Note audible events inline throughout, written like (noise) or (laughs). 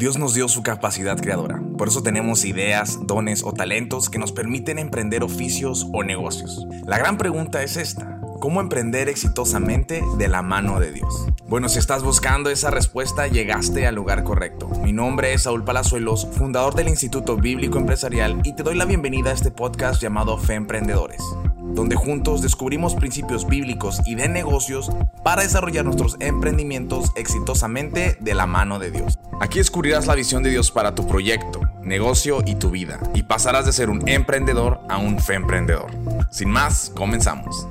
Dios nos dio su capacidad creadora, por eso tenemos ideas, dones o talentos que nos permiten emprender oficios o negocios. La gran pregunta es esta. ¿Cómo emprender exitosamente de la mano de Dios? Bueno, si estás buscando esa respuesta, llegaste al lugar correcto. Mi nombre es Saúl Palazuelos, fundador del Instituto Bíblico Empresarial, y te doy la bienvenida a este podcast llamado Fe Emprendedores, donde juntos descubrimos principios bíblicos y de negocios para desarrollar nuestros emprendimientos exitosamente de la mano de Dios. Aquí descubrirás la visión de Dios para tu proyecto, negocio y tu vida, y pasarás de ser un emprendedor a un fe emprendedor. Sin más, comenzamos.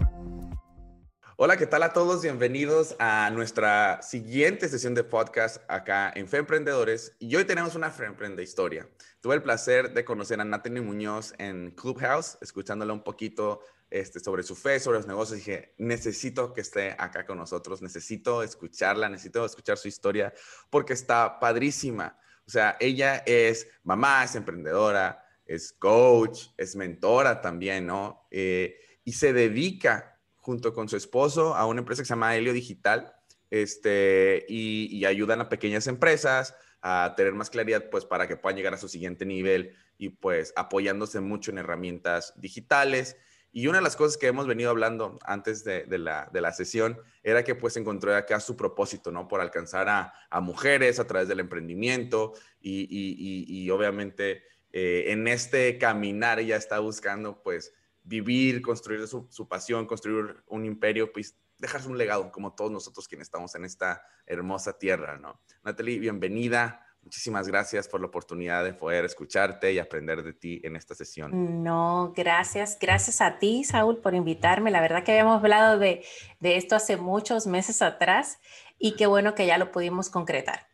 Hola, ¿qué tal a todos? Bienvenidos a nuestra siguiente sesión de podcast acá en Fe Emprendedores. Y hoy tenemos una Fe Emprende historia. Tuve el placer de conocer a Natalie Muñoz en Clubhouse, escuchándola un poquito este, sobre su fe, sobre los negocios. Dije, necesito que esté acá con nosotros, necesito escucharla, necesito escuchar su historia, porque está padrísima. O sea, ella es mamá, es emprendedora, es coach, es mentora también, ¿no? Eh, y se dedica junto con su esposo a una empresa que se llama Helio Digital este, y, ayudan a pequeñas empresas a tener más claridad pues para que puedan llegar a su siguiente nivel y pues apoyándose mucho en herramientas digitales. Y una de las cosas que hemos venido hablando antes de, la, de la, sesión era que pues encontró acá su propósito, ¿no? Por alcanzar a, mujeres a través del emprendimiento y, y, y obviamente eh, en este caminar ella está buscando pues vivir, construir su, pasión, construir un imperio, pues dejarse un legado, como todos nosotros quienes estamos en esta hermosa tierra, ¿no? Natalie, bienvenida. Muchísimas gracias por la oportunidad de poder escucharte y aprender de ti en esta sesión. No, gracias. Gracias a ti, Saúl, por invitarme. La verdad que habíamos hablado de, de esto hace muchos meses atrás y qué bueno que ya lo pudimos concretar.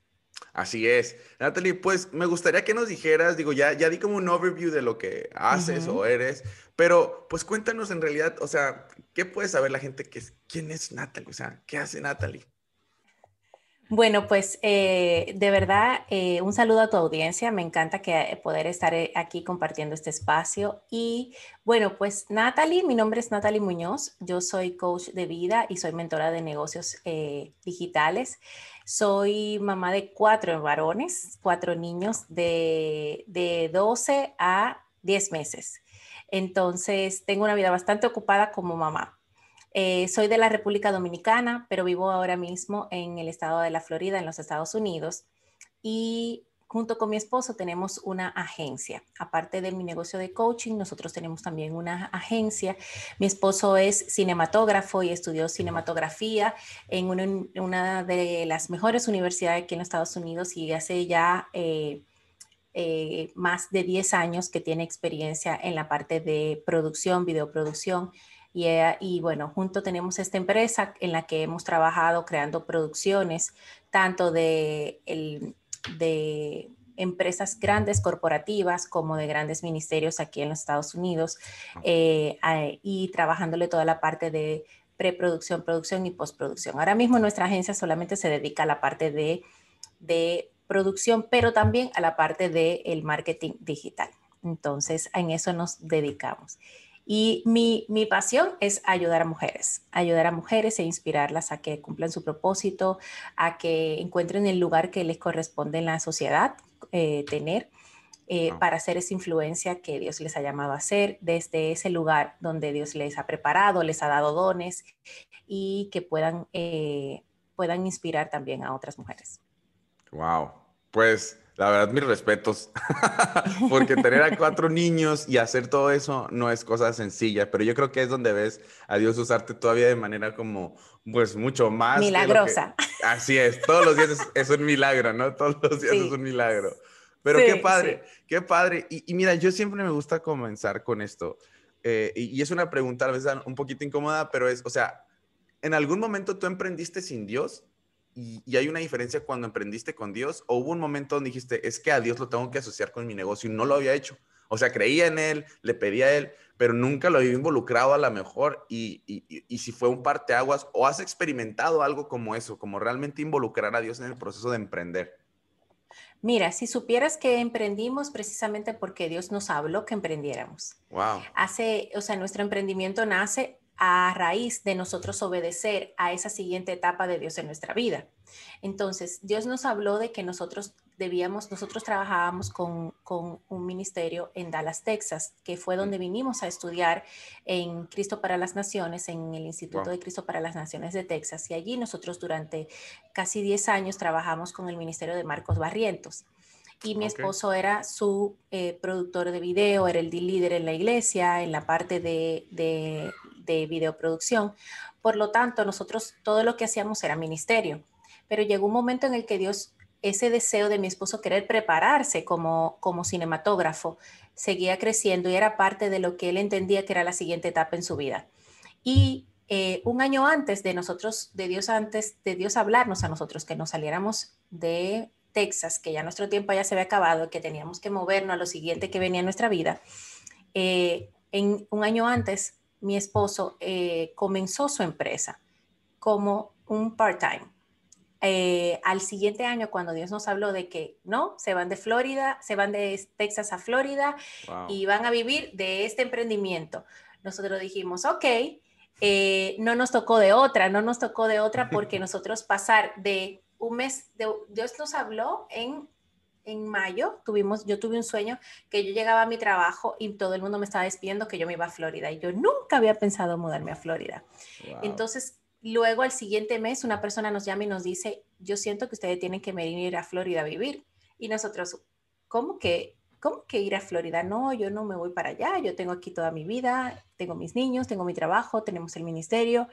Así es. Natalie, pues me gustaría que nos dijeras, digo, ya, ya di como un overview de lo que haces o eres, pero pues cuéntanos en realidad, o sea, ¿qué puede saber la gente que es, quién es Natalie? O sea, ¿qué hace Natalie? Bueno, pues eh, de verdad, eh, un saludo a tu audiencia. Me encanta que eh, poder estar aquí compartiendo este espacio. Y bueno, pues Natalie, mi nombre es Natalie Muñoz. Yo soy coach de vida y soy mentora de negocios digitales. Soy mamá de cuatro varones, cuatro niños de, de 12 a 10 meses. Entonces, tengo una vida bastante ocupada como mamá. Eh, soy de la República Dominicana, pero vivo ahora mismo en el estado de la Florida, en los Estados Unidos. Y junto con mi esposo tenemos una agencia. Aparte de mi negocio de coaching, nosotros tenemos también una agencia. Mi esposo es cinematógrafo y estudió cinematografía en una, de las mejores universidades aquí en Estados Unidos y hace ya... Eh, eh, más de 10 años que tiene experiencia en la parte de producción, videoproducción eh, y, bueno, junto tenemos esta empresa en la que hemos trabajado creando producciones, tanto de, de empresas grandes corporativas como de grandes ministerios aquí en los Estados Unidos eh, y trabajándole toda la parte de preproducción, producción y postproducción. Ahora mismo nuestra agencia solamente se dedica a la parte de, de producción, pero también a la parte del marketing digital. Entonces, en eso nos dedicamos. Y mi, mi, pasión es ayudar a mujeres, ayudar a mujeres e inspirarlas a que cumplan su propósito, a que encuentren el lugar que les corresponde en la sociedad eh, tener. Eh, para hacer esa influencia que Dios les ha llamado a hacer desde ese lugar donde Dios les ha preparado, les ha dado dones y que puedan, eh, puedan inspirar también a otras mujeres. Wow, pues la verdad, mis respetos, (laughs) porque tener a cuatro niños y hacer todo eso no es cosa sencilla, pero yo creo que es donde ves a Dios usarte todavía de manera como, pues, mucho más. Milagrosa. Así es, todos los días es, un milagro, ¿no? Todos los días es un milagro. Pero qué padre, qué padre. Y, mira, yo siempre me gusta comenzar con esto, eh, y, y es una pregunta a veces un poquito incómoda, pero es, o sea, ¿en algún momento tú emprendiste sin Dios? Y, hay una diferencia cuando emprendiste con Dios o hubo un momento donde dijiste, es que a Dios lo tengo que asociar con mi negocio y no lo había hecho. O sea, creía en Él, le pedía a Él, pero nunca lo había involucrado a la mejor y, y, si fue un parteaguas o has experimentado algo como eso, como realmente involucrar a Dios en el proceso de emprender. Mira, si supieras que emprendimos precisamente porque Dios nos habló que emprendiéramos. Wow. Hace, o sea, nuestro emprendimiento nace a raíz de nosotros obedecer a esa siguiente etapa de Dios en nuestra vida. Entonces, Dios nos habló de que nosotros debíamos, nosotros trabajábamos con, un ministerio en Dallas, Texas, que fue donde vinimos a estudiar en Cristo para las Naciones, en el Instituto de Cristo para las Naciones de Texas. Y allí nosotros durante casi 10 años trabajamos con el ministerio de Marcos Barrientos. Y mi esposo era su eh, productor de video, era el líder en la iglesia, en la parte de, de, de videoproducción. Por lo tanto, nosotros todo lo que hacíamos era ministerio. Pero llegó un momento en el que Dios ese deseo de mi esposo querer prepararse como, como cinematógrafo seguía creciendo y era parte de lo que él entendía que era la siguiente etapa en su vida. Y eh, un año antes de nosotros, de Dios antes, de Dios hablarnos a nosotros, que nos saliéramos de Texas, que ya nuestro tiempo ya se había acabado, que teníamos que movernos a lo siguiente que venía en nuestra vida, eh, en un año antes mi esposo eh, comenzó su empresa como un part-time. Eh, al siguiente año, cuando Dios nos habló de que no, se van de Florida, se van de Texas a Florida y van a vivir de este emprendimiento, nosotros dijimos, ok, eh, no nos tocó de otra, no nos tocó de otra porque (laughs) nosotros pasar de un mes, Dios nos habló en, en mayo, tuvimos, yo tuve un sueño que yo llegaba a mi trabajo y todo el mundo me estaba despidiendo que yo me iba a Florida y yo nunca había pensado mudarme a Florida. Entonces, Luego, al siguiente mes, una persona nos llama y nos dice, yo siento que ustedes tienen que venir a Florida a vivir. Y nosotros, ¿cómo que, cómo que ir a Florida? No, yo no me voy para allá, yo tengo aquí toda mi vida, tengo mis niños, tengo mi trabajo, tenemos el ministerio,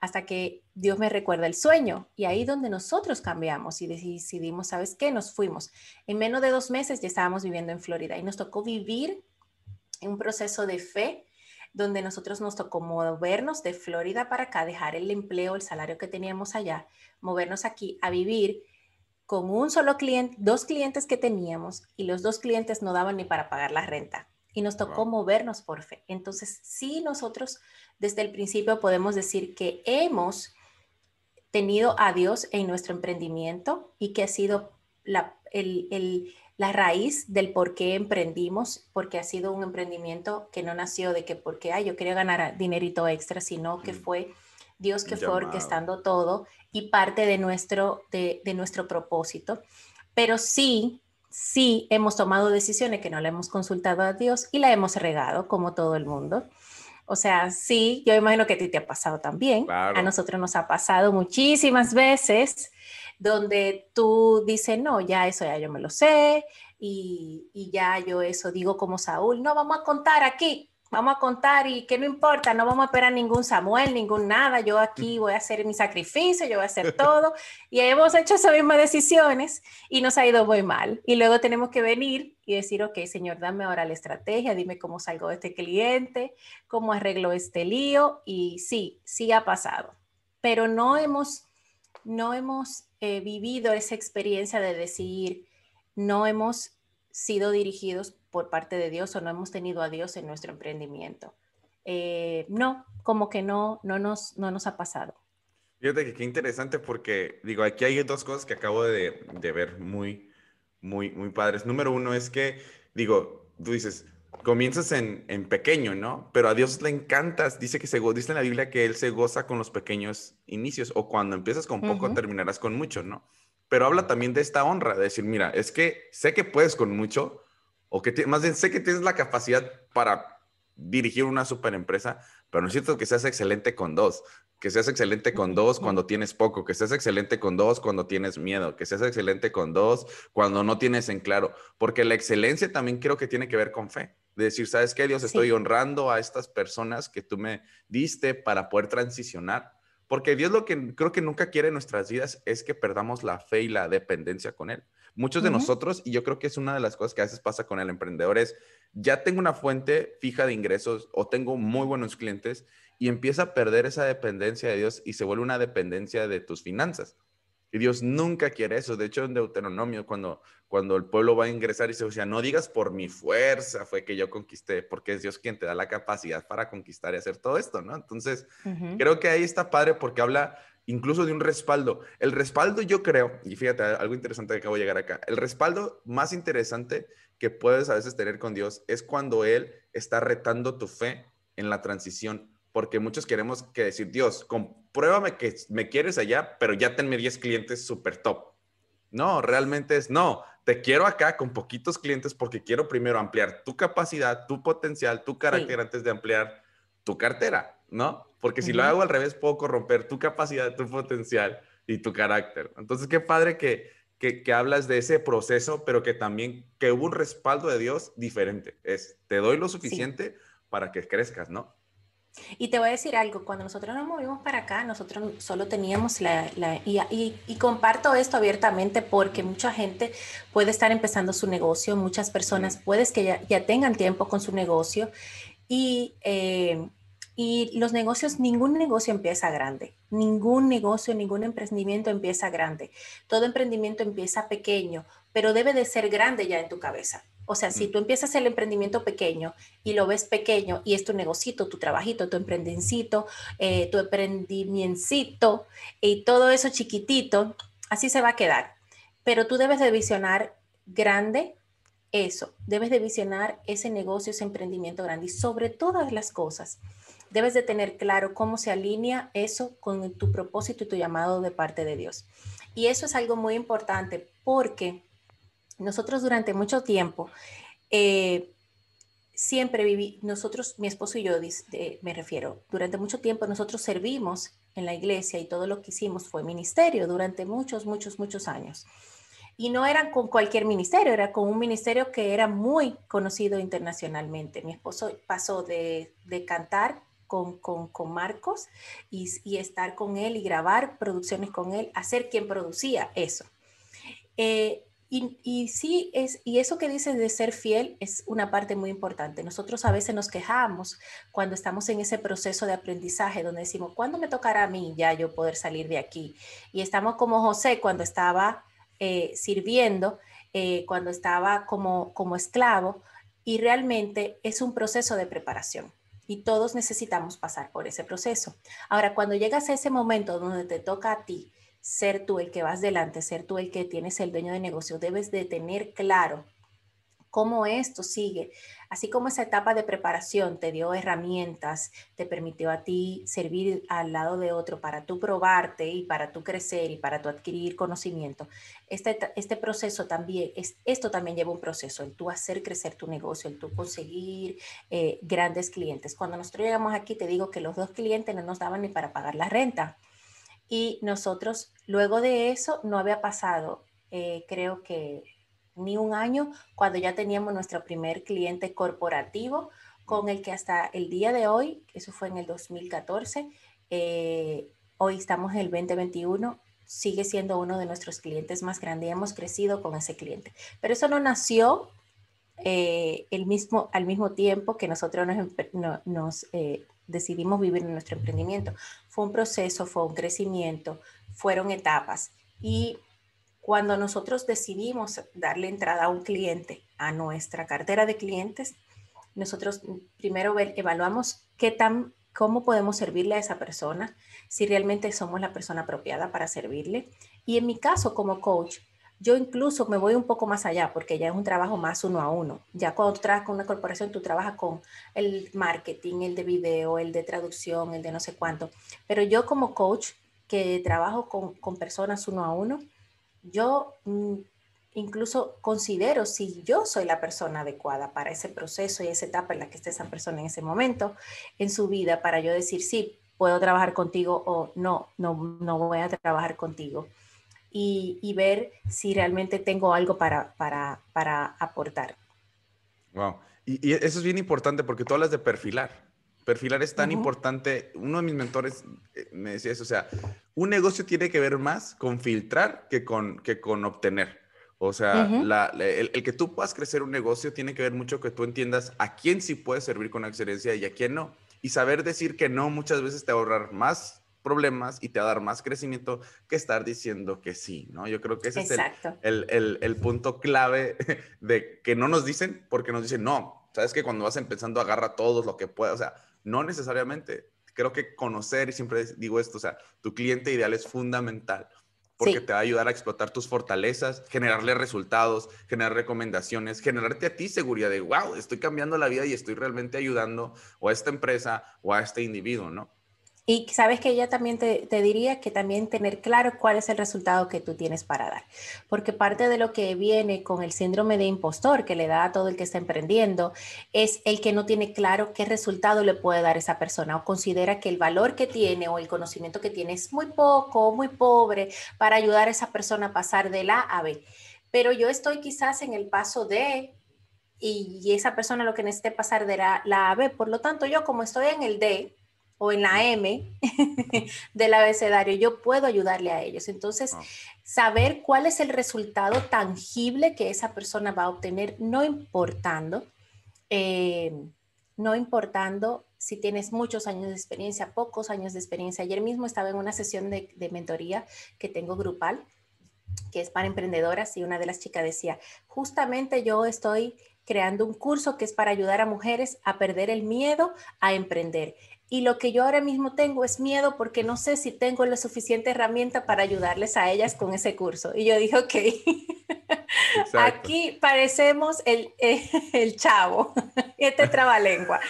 hasta que Dios me recuerda el sueño. Y ahí donde nosotros cambiamos y decidimos, ¿sabes qué? Nos fuimos. En menos de dos meses ya estábamos viviendo en Florida y nos tocó vivir en un proceso de fe donde nosotros nos tocó movernos de Florida para acá, dejar el empleo, el salario que teníamos allá, movernos aquí a vivir con un solo cliente, dos clientes que teníamos y los dos clientes no daban ni para pagar la renta. Y nos tocó movernos por fe. Entonces, sí, nosotros desde el principio podemos decir que hemos tenido a Dios en nuestro emprendimiento y que ha sido la, el, el la raíz del por qué emprendimos, porque ha sido un emprendimiento que no nació de que porque yo quería ganar dinerito extra, sino que mm. fue Dios que fue orquestando todo y parte de nuestro, de, nuestro propósito. Pero sí, sí hemos tomado decisiones que no le hemos consultado a Dios y la hemos regado, como todo el mundo. O sea, sí, yo imagino que a ti te ha pasado también. A nosotros nos ha pasado muchísimas veces donde tú dices, no, ya eso ya yo me lo sé y, y ya yo eso digo como Saúl, no, vamos a contar aquí, vamos a contar y que no importa, no vamos a esperar ningún Samuel, ningún nada, yo aquí voy a hacer mi sacrificio, yo voy a hacer (laughs) todo. Y hemos hecho esas mismas decisiones y nos ha ido muy mal. Y luego tenemos que venir y decir, ok, Señor, dame ahora la estrategia, dime cómo salgo de este cliente, cómo arreglo este lío. Y sí, sí ha pasado, pero no hemos, no hemos eh, vivido esa experiencia de decir, no hemos sido dirigidos por parte de Dios o no hemos tenido a Dios en nuestro emprendimiento. Eh, no, como que no, no, nos, no nos ha pasado. Fíjate que qué interesante porque, digo, aquí hay dos cosas que acabo de, de ver muy, muy, muy padres. Número uno es que, digo, tú dices, comienzas en, en, pequeño, ¿no? Pero a Dios le encantas. Dice que se dice en la Biblia que Él se goza con los pequeños inicios o cuando empiezas con poco terminarás con mucho, ¿no? Pero habla también de esta honra, de decir, mira, es que sé que puedes con mucho o que más bien sé que tienes la capacidad para dirigir una super empresa, pero necesito que seas excelente con dos que seas excelente con dos cuando tienes poco, que seas excelente con dos cuando tienes miedo, que seas excelente con dos cuando no tienes en claro, porque la excelencia también creo que tiene que ver con fe. De decir, ¿sabes qué, Dios? Estoy honrando a estas personas que tú me diste para poder transicionar. Porque Dios lo que creo que nunca quiere en nuestras vidas es que perdamos la fe y la dependencia con Él. Muchos de nosotros, y yo creo que es una de las cosas que a veces pasa con el emprendedor, es ya tengo una fuente fija de ingresos o tengo muy buenos clientes y empieza a perder esa dependencia de Dios y se vuelve una dependencia de tus finanzas. Y Dios nunca quiere eso. De hecho, en Deuteronomio, cuando, cuando el pueblo va a ingresar y se decía, no digas por mi fuerza fue que yo conquisté, porque es Dios quien te da la capacidad para conquistar y hacer todo esto, ¿no? Entonces, creo que ahí está padre porque habla incluso de un respaldo. El respaldo, yo creo, y fíjate, algo interesante que acabo de llegar acá, el respaldo más interesante que puedes a veces tener con Dios es cuando Él está retando tu fe en la transición porque muchos queremos que decir, Dios, compruébame que me quieres allá, pero ya tenme 10 clientes súper top. No, realmente es, no, te quiero acá con poquitos clientes porque quiero primero ampliar tu capacidad, tu potencial, tu carácter antes de ampliar tu cartera, ¿no? Porque si lo hago al revés, puedo corromper tu capacidad, tu potencial y tu carácter. Entonces, qué padre que, que, hablas de ese proceso, pero que también que hubo un respaldo de Dios diferente. Es, te doy lo suficiente para que crezcas, ¿no? Y te voy a decir algo, cuando nosotros nos movimos para acá, nosotros solo teníamos la... la y, y, comparto esto abiertamente porque mucha gente puede estar empezando su negocio, muchas personas puedes que ya, ya tengan tiempo con su negocio y, eh, y los negocios, ningún negocio empieza grande, ningún negocio, ningún emprendimiento empieza grande. Todo emprendimiento empieza pequeño, pero debe de ser grande ya en tu cabeza. O sea, si mm. tú empiezas el emprendimiento pequeño y lo ves pequeño y es tu negocito, tu trabajito, tu emprendencito, eh, tu emprendimiento y todo eso chiquitito, así se va a quedar. Pero tú debes de visionar grande eso, debes de visionar ese negocio, ese emprendimiento grande y sobre todas las cosas, debes de tener claro cómo se alinea eso con tu propósito y tu llamado de parte de Dios. Y eso es algo muy importante porque nosotros durante mucho tiempo, eh, siempre viví, nosotros, mi esposo y yo, me refiero, durante mucho tiempo nosotros servimos en la iglesia y todo lo que hicimos fue ministerio durante muchos, muchos, muchos años. Y no era con cualquier ministerio, era con un ministerio que era muy conocido internacionalmente. Mi esposo pasó de, cantar con, con, Marcos y, y, estar con él y grabar producciones con él, a ser quien producía eso. Eh, y, sí, es, y eso que dices de ser fiel es una parte muy importante. Nosotros a veces nos quejamos cuando estamos en ese proceso de aprendizaje donde decimos, ¿cuándo me tocará a mí ya yo poder salir de aquí? Y estamos como José cuando estaba eh, sirviendo, eh, cuando estaba como, como esclavo, y realmente es un proceso de preparación. Y todos necesitamos pasar por ese proceso. Ahora, cuando llegas a ese momento donde te toca a ti ser tú el que vas delante, ser tú el que tienes el dueño de negocio, debes de tener claro cómo esto sigue. Así como esa etapa de preparación te dio herramientas, te permitió a ti servir al lado de otro para tú probarte y para tú crecer y para tú adquirir conocimiento. Este, este proceso también, es, esto también lleva un proceso, el tú hacer crecer tu negocio, el tú conseguir eh, grandes clientes. Cuando nosotros llegamos aquí, te digo que los dos clientes no nos daban ni para pagar la renta. Y nosotros, luego de eso, no había pasado, eh, creo que ni un año, cuando ya teníamos nuestro primer cliente corporativo, con el que hasta el día de hoy, eso fue en el 2014, eh, hoy estamos en el 2021, sigue siendo uno de nuestros clientes más grandes y hemos crecido con ese cliente. Pero eso no nació eh, el mismo, al mismo tiempo que nosotros nos, nos decidimos vivir en nuestro emprendimiento. Fue un proceso, fue un crecimiento, fueron etapas. Y cuando nosotros decidimos darle entrada a un cliente a nuestra cartera de clientes, nosotros primero evaluamos qué tan, cómo podemos servirle a esa persona, si realmente somos la persona apropiada para servirle. Y en mi caso como coach, yo incluso me voy un poco más allá porque ya es un trabajo más uno a uno. Ya cuando trabajas con una corporación, tú trabajas con el marketing, el de video, el de traducción, el de no sé cuánto. Pero yo como coach que trabajo con personas uno a uno, yo mm, incluso considero si yo soy la persona adecuada para ese proceso y esa etapa en la que esté esa persona en ese momento en su vida para yo decir sí, puedo trabajar contigo o no, no, no voy a trabajar contigo y, ver si realmente tengo algo para, para, para aportar. Wow. Y, eso es bien importante porque tú hablas de perfilar. Perfilar es tan importante. Uno de mis mentores eh, me decía eso, o sea, un negocio tiene que ver más con filtrar que con, que con obtener. O sea, el, el, que tú puedas crecer un negocio tiene que ver mucho que tú entiendas a quién sí puedes servir con excelencia y a quién no. Y saber decir que no muchas veces te va a ahorrar más problemas y te va a dar más crecimiento que estar diciendo que sí, ¿no? Yo creo que ese es el, el, el, punto clave (laughs) de que no nos dicen porque nos dicen, no, sabes que cuando vas empezando agarra todos lo que pueda, o sea, no necesariamente. Creo que conocer, y siempre digo esto, o sea, tu cliente ideal es fundamental porque te va a ayudar a explotar tus fortalezas, generarle resultados, generar recomendaciones, generarte a ti seguridad de, wow, estoy cambiando la vida y estoy realmente ayudando o a esta empresa o a este individuo, ¿no? Y sabes que ella también te, diría que también tener claro cuál es el resultado que tú tienes para dar. Porque parte de lo que viene con el síndrome de impostor que le da a todo el que está emprendiendo es el que no tiene claro qué resultado le puede dar esa persona o considera que el valor que tiene o el conocimiento que tiene es muy poco, muy pobre para ayudar a esa persona a pasar de la a B. Pero yo estoy quizás en el paso de y, esa persona lo que necesite pasar de la, la A B. Por lo tanto, yo como estoy en el D, o en la M (laughs) del abecedario, yo puedo ayudarle a ellos. Entonces, ah. saber cuál es el resultado tangible que esa persona va a obtener, no importando, eh, no importando si tienes muchos años de experiencia, pocos años de experiencia. Ayer mismo estaba en una sesión de, de mentoría que tengo grupal, que es para emprendedoras, y una de las chicas decía, justamente yo estoy creando un curso que es para ayudar a mujeres a perder el miedo a emprender. Y lo que yo ahora mismo tengo es miedo porque no sé si tengo la suficiente herramienta para ayudarles a ellas con ese curso. Y yo dije, ok, (laughs) aquí parecemos el, (laughs) el chavo, (laughs) este trabalengua.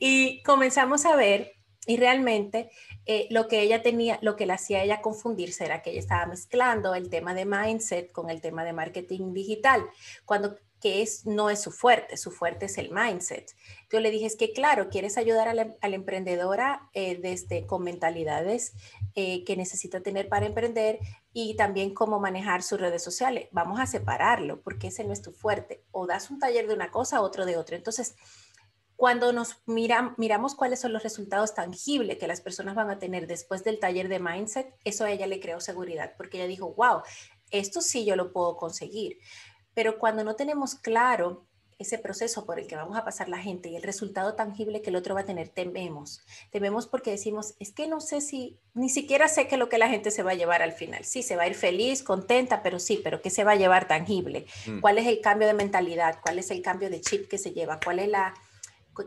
y comenzamos a ver y realmente eh, lo que ella tenía, lo que le hacía ella confundirse era que ella estaba mezclando el tema de mindset con el tema de marketing digital. Cuando que es, no es su fuerte, su fuerte es el mindset. Yo le dije, es que claro, quieres ayudar a la, emprendedora eh, desde, con mentalidades eh, que necesita tener para emprender y también cómo manejar sus redes sociales. Vamos a separarlo porque ese no es tu fuerte. O das un taller de una cosa, otro de otra. Entonces, cuando nos miramos cuáles son los resultados tangibles que las personas van a tener después del taller de mindset, eso a ella le creó seguridad porque ella dijo, wow, esto sí yo lo puedo conseguir. Pero cuando no tenemos claro ese proceso por el que vamos a pasar la gente y el resultado tangible que el otro va a tener, tememos. Tememos porque decimos, es que no sé si, ni siquiera sé qué es lo que la gente se va a llevar al final. Sí, se va a ir feliz, contenta, pero sí, pero ¿qué se va a llevar tangible? Mm. ¿Cuál es el cambio de mentalidad? ¿Cuál es el cambio de chip que se lleva? ¿Cuál es la,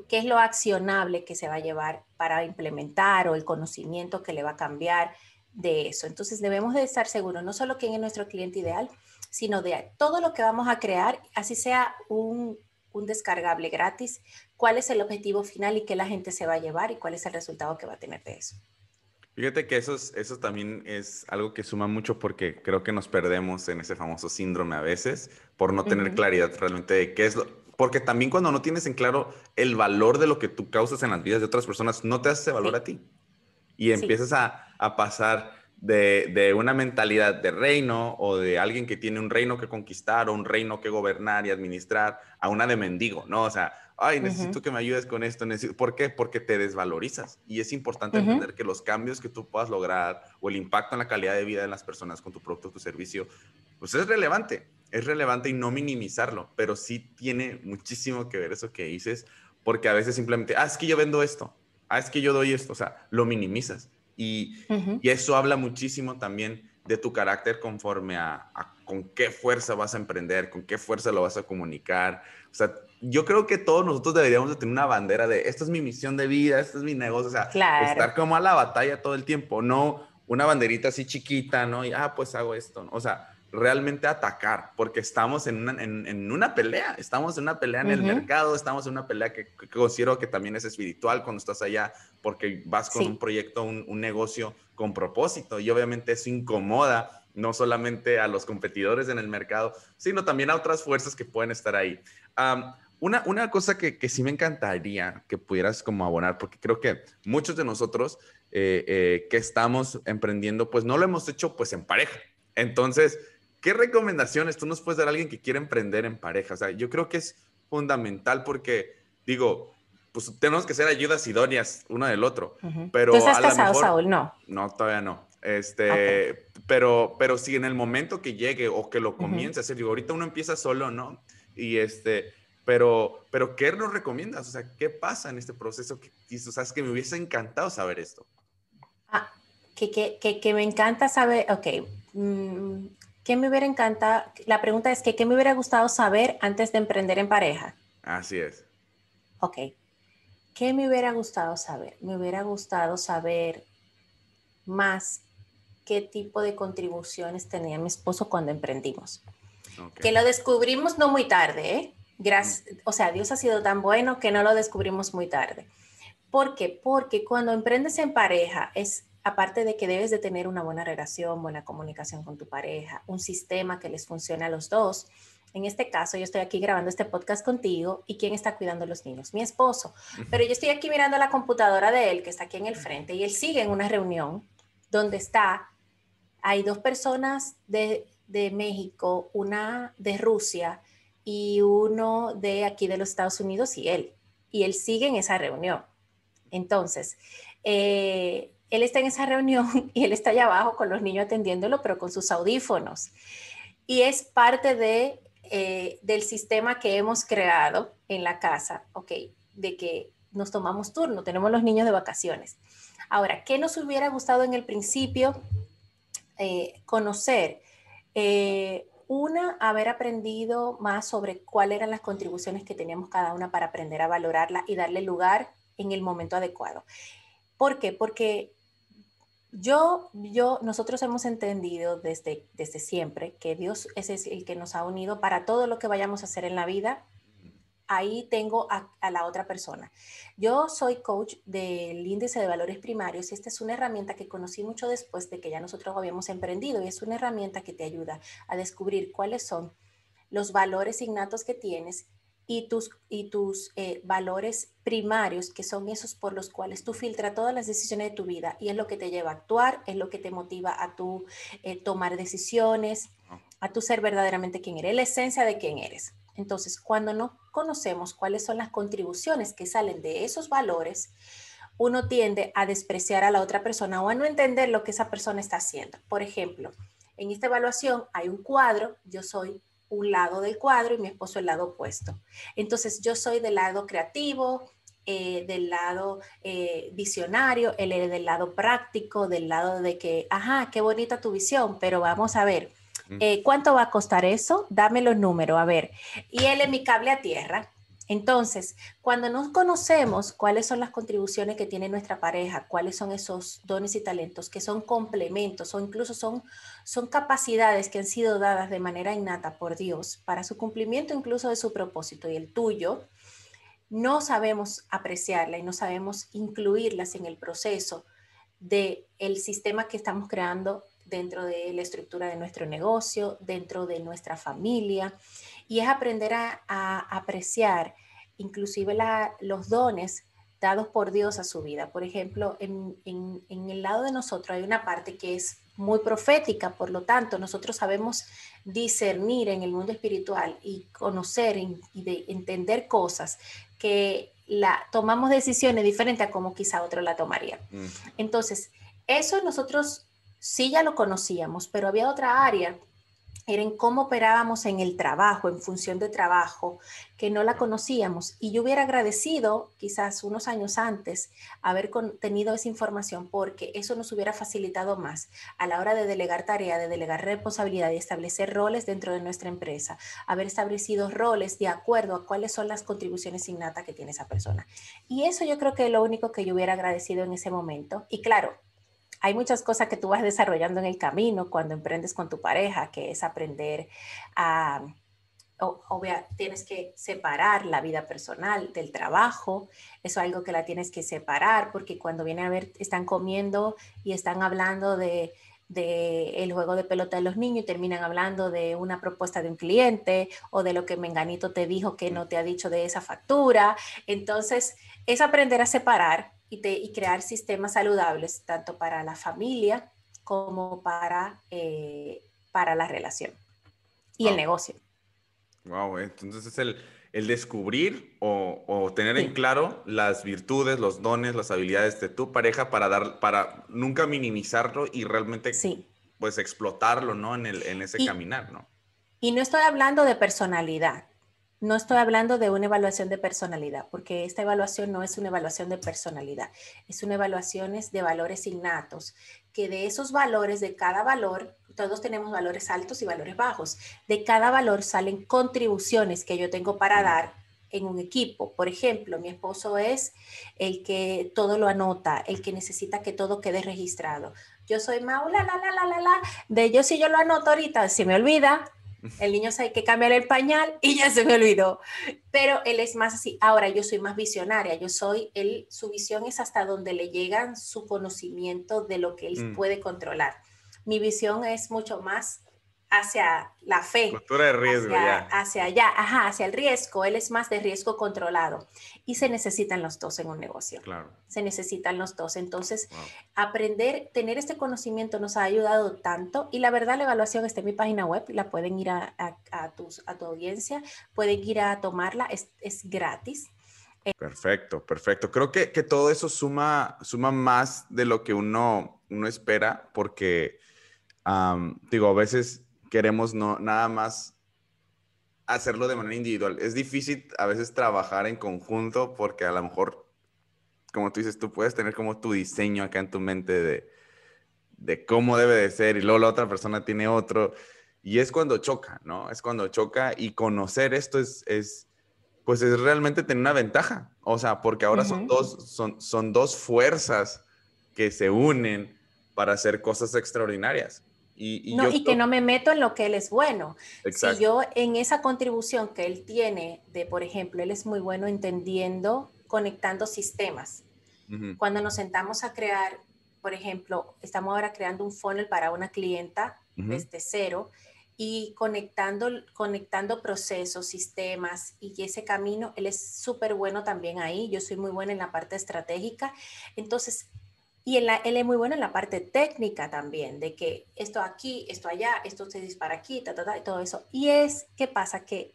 qué es lo accionable que se va a llevar para implementar o el conocimiento que le va a cambiar de eso? Entonces debemos de estar seguros, no solo quién es nuestro cliente ideal, sino de todo lo que vamos a crear, así sea un, descargable gratis, cuál es el objetivo final y qué la gente se va a llevar y cuál es el resultado que va a tener de eso. Fíjate que eso, eso también es algo que suma mucho porque creo que nos perdemos en ese famoso síndrome a veces por no tener claridad realmente de qué es lo... Porque también cuando no tienes en claro el valor de lo que tú causas en las vidas de otras personas, no te hace valor a ti. Y empiezas a, a pasar de, una mentalidad de reino o de alguien que tiene un reino que conquistar o un reino que gobernar y administrar a una de mendigo, ¿no? O sea, ay, necesito que me ayudes con esto. ¿Por qué? Porque te desvalorizas. Y es importante entender que los cambios que tú puedas lograr o el impacto en la calidad de vida de las personas con tu producto o tu servicio, pues es relevante. Es relevante y no minimizarlo, pero sí tiene muchísimo que ver eso que dices, porque a veces simplemente, ah, es que yo vendo esto, ah, es que yo doy esto, o sea, lo minimizas. Y, eso habla muchísimo también de tu carácter conforme a, con qué fuerza vas a emprender, con qué fuerza lo vas a comunicar. O sea, yo creo que todos nosotros deberíamos de tener una bandera de, esta es mi misión de vida, este es mi negocio, o sea, estar como a la batalla todo el tiempo, no una banderita así chiquita, ¿no? Y, ah, pues hago esto, o sea, realmente atacar, porque estamos en una, en, una pelea, estamos en una pelea en el mercado, estamos en una pelea que, considero que también es espiritual cuando estás allá, porque vas con un proyecto, un, negocio con propósito, y obviamente eso incomoda no solamente a los competidores en el mercado, sino también a otras fuerzas que pueden estar ahí. una, una cosa que, que, sí me encantaría que pudieras como abonar, porque creo que muchos de nosotros eh, eh, que estamos emprendiendo, pues no lo hemos hecho pues en pareja. Entonces, ¿Qué recomendaciones tú nos puedes dar a alguien que quiere emprender en pareja? O sea, yo creo que es fundamental porque, digo, pues tenemos que ser ayudas idóneas uno del otro. pero ¿Tú estás casado, Saúl? No. No, todavía no. Este, pero, pero si en el momento que llegue o que lo comience a hacer, digo, ahorita uno empieza solo, ¿no? Y este, pero, pero ¿qué nos recomiendas? O sea, ¿qué pasa en este proceso? Que, o sea, es que me hubiese encantado saber esto. Ah, que, que, que, que me encanta saber, ok, mm, ¿Qué me hubiera encantado? La pregunta es que, ¿qué me hubiera gustado saber antes de emprender en pareja? Así es. Ok. ¿Qué me hubiera gustado saber? Me hubiera gustado saber más qué tipo de contribuciones tenía mi esposo cuando emprendimos. Que lo descubrimos no muy tarde, ¿eh? Gracias, o sea, Dios ha sido tan bueno que no lo descubrimos muy tarde ¿Por qué? Porque cuando emprendes en pareja es aparte de que debes de tener una buena relación, buena comunicación con tu pareja, un sistema que les funcione a los dos. En este caso, yo estoy aquí grabando este podcast contigo y ¿quién está cuidando a los niños? Mi esposo. Pero yo estoy aquí mirando la computadora de él, que está aquí en el frente, y él sigue en una reunión donde está, hay dos personas de, de México, una de Rusia y uno de aquí de los Estados Unidos y él. Y él sigue en esa reunión. Entonces, eh, él está en esa reunión (laughs) y él está allá abajo con los niños atendiéndolo, pero con sus audífonos. Y es parte de, eh, del sistema que hemos creado en la casa, ¿ok? De que nos tomamos turno, tenemos los niños de vacaciones. Ahora, ¿qué nos hubiera gustado en el principio eh, conocer? Eh, una, haber aprendido más sobre cuáles eran las contribuciones que teníamos cada una para aprender a valorarla y darle lugar en el momento adecuado. ¿Por qué? Porque yo, yo, nosotros hemos entendido desde, desde siempre que Dios es el que nos ha unido para todo lo que vayamos a hacer en la vida. Ahí tengo a, la otra persona. Yo soy coach del índice de valores primarios y esta es una herramienta que conocí mucho después de que ya nosotros habíamos emprendido y es una herramienta que te ayuda a descubrir cuáles son los valores innatos que tienes y tus, y tus eh, valores primarios, que son esos por los cuales tú filtras todas las decisiones de tu vida y es lo que te lleva a actuar, es lo que te motiva a tu eh, tomar decisiones, a tu ser verdaderamente quien eres, la esencia de quién eres. Entonces, cuando no conocemos cuáles son las contribuciones que salen de esos valores, uno tiende a despreciar a la otra persona o a no entender lo que esa persona está haciendo. Por ejemplo, en esta evaluación hay un cuadro, yo soy un lado del cuadro y mi esposo el lado opuesto. Entonces yo soy del lado creativo, eh, del lado eh, visionario, él es del lado práctico, del lado de que, ajá, qué bonita tu visión, pero vamos a ver, eh, ¿cuánto va a costar eso? Dame los números, a ver. Y él es mi cable a tierra. Entonces, cuando nos conocemos cuáles son las contribuciones que tiene nuestra pareja, cuáles son esos dones y talentos que son complementos o incluso son, son capacidades que han sido dadas de manera innata por Dios para su cumplimiento incluso de su propósito y el tuyo, no sabemos apreciarla y no sabemos incluirlas en el proceso de el sistema que estamos creando dentro de la estructura de nuestro negocio, dentro de nuestra familia y es aprender a, apreciar inclusive los dones dados por Dios a su vida. Por ejemplo, en, el lado de nosotros hay una parte que es muy profética, por lo tanto, nosotros sabemos discernir en el mundo espiritual y conocer y de entender cosas que la tomamos decisiones diferentes a como quizá otro la tomaría. Entonces, eso nosotros sí ya lo conocíamos, pero había otra área era en cómo operábamos en el trabajo, en función de trabajo, que no la conocíamos. Y yo hubiera agradecido quizás unos años antes haber tenido esa información porque eso nos hubiera facilitado más a la hora de delegar tarea, de delegar responsabilidad y establecer roles dentro de nuestra empresa, haber establecido roles de acuerdo a cuáles son las contribuciones innatas que tiene esa persona. Y eso yo creo que es lo único que yo hubiera agradecido en ese momento. Y claro, hay muchas cosas que tú vas desarrollando en el camino cuando emprendes con tu pareja, que es aprender a, obvia, tienes que separar la vida personal del trabajo, eso es algo que la tienes que separar porque cuando viene a ver, están comiendo y están hablando de, de el juego de pelota de los niños y terminan hablando de una propuesta de un cliente o de lo que Menganito te dijo que no te ha dicho de esa factura. Entonces, es aprender a separar y, crear sistemas saludables, tanto para la familia como para, eh, para la relación y el negocio. Wow, entonces es el, el descubrir o, o tener en claro las virtudes, los dones, las habilidades de tu pareja para dar, para nunca minimizarlo y realmente pues explotarlo, ¿no? En, el, en ese caminar, ¿no? Y no estoy hablando de personalidad, no estoy hablando de una evaluación de personalidad, porque esta evaluación no es una evaluación de personalidad, es una evaluación de valores innatos, que de esos valores, de cada valor, todos tenemos valores altos y valores bajos, de cada valor salen contribuciones que yo tengo para dar en un equipo. Por ejemplo, mi esposo es el que todo lo anota, el que necesita que todo quede registrado. Yo soy Maula, la, la, la, la, la, de yo si yo lo anoto ahorita, se me olvida, el niño sabe que cambiar el pañal y ya se me olvidó. pero él es más así. Ahora yo soy más visionaria, yo soy, él, su visión es hasta donde le llegan su conocimiento de lo que él mm. puede controlar. Mi visión es mucho más hacia la fe. Cultura de riesgo, hacia, ya. Hacia allá, ajá, hacia el riesgo. Él es más de riesgo controlado. Y se necesitan los dos en un negocio. Claro. Se necesitan los dos. Entonces, aprender, tener este conocimiento nos ha ayudado tanto. Y la verdad, la evaluación está en mi página web. La pueden ir a, a, tus, a tu audiencia, pueden ir a tomarla. Es, es gratis. Perfecto, perfecto. Creo que, que, todo eso suma, suma más de lo que uno, uno espera, porque, digo, a veces queremos no, nada más hacerlo de manera individual. Es difícil a veces trabajar en conjunto porque a lo mejor, como tú dices, tú puedes tener como tu diseño acá en tu mente de, de cómo debe de ser y luego la otra persona tiene otro. Y es cuando choca, ¿no? Es cuando choca y conocer esto es, es pues es realmente tener una ventaja. O sea, porque ahora son, dos, son, son dos fuerzas que se unen para hacer cosas extraordinarias. Y, no, y que no me meto en lo que él es bueno. Si yo en esa contribución que él tiene, de por ejemplo, él es muy bueno entendiendo, conectando sistemas. Cuando nos sentamos a crear, por ejemplo, estamos ahora creando un funnel para una clienta desde cero y conectando, conectando procesos, sistemas y ese camino, él es súper bueno también ahí. Yo soy muy buena en la parte estratégica. Entonces, y él, él, es muy bueno en la parte técnica también, de que esto aquí, esto allá, esto se dispara aquí, ta, ta, ta, y todo eso. Y es que pasa que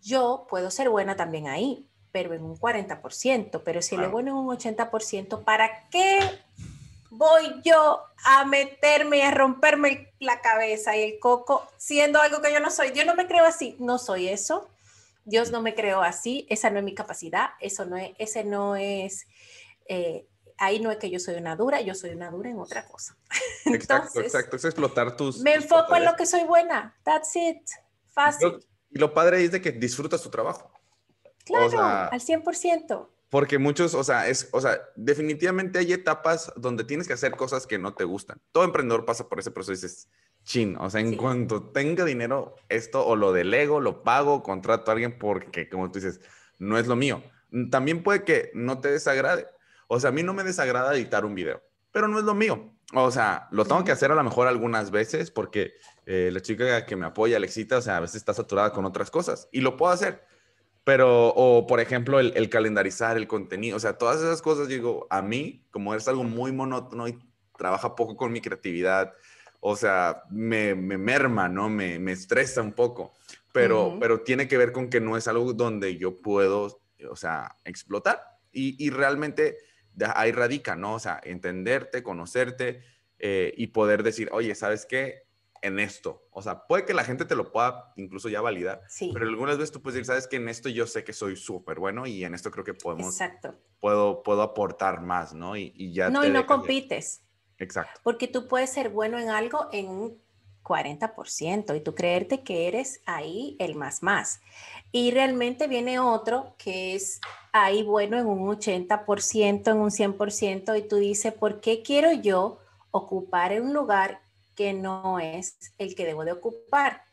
yo puedo ser buena también ahí, pero en un 40%, pero si le bueno en un 80%, ¿para qué voy yo a meterme y a romperme la cabeza y el coco siendo algo que yo no soy? Yo no me creo así, no soy eso. Dios no me creó así, esa no es mi capacidad, eso no es, ese no es eh, ahí no es que yo soy una dura, yo soy una dura en otra cosa. (laughs) exacto, exacto, es explotar tus... Me enfoco en lo que soy buena, that's it, fácil. Y lo padre es de que disfrutas tu trabajo. Claro, al 100%. Porque muchos, o sea, es, o sea, definitivamente hay etapas donde tienes que hacer cosas que no te gustan. Todo emprendedor pasa por ese proceso y dices, chin, o sea, en cuanto tenga dinero, esto o lo delego, lo pago, contrato a alguien porque, como tú dices, no es lo mío. También puede que no te desagrade, o sea, a mí no me desagrada editar un video, pero no es lo mío. O sea, lo tengo que hacer a lo mejor algunas veces porque eh, la chica que me apoya, Alexita, o sea, a veces está saturada con otras cosas y lo puedo hacer. Pero, o por ejemplo, el, calendarizar el contenido, o sea, todas esas cosas, digo, a mí, como es algo muy monótono y trabaja poco con mi creatividad, o sea, me, me merma, ¿no? Me, me, estresa un poco, pero, pero tiene que ver con que no es algo donde yo puedo, o sea, explotar. Y, y realmente ahí radica, ¿no? O sea, entenderte, conocerte eh, y poder decir, oye, ¿sabes qué? En esto. O sea, puede que la gente te lo pueda incluso ya validar, sí. pero algunas veces tú puedes decir, ¿sabes qué? En esto yo sé que soy súper bueno y en esto creo que podemos, Exacto. Puedo, puedo aportar más, ¿no? Y, y ya... No, y no compites. Exacto. Porque tú puedes ser bueno en algo en un 40% y tú creerte que eres ahí el más más. Y realmente viene otro que es ahí bueno en un 80%, en un 100% y tú dices, ¿por qué quiero yo ocupar un lugar que no es el que debo de ocupar?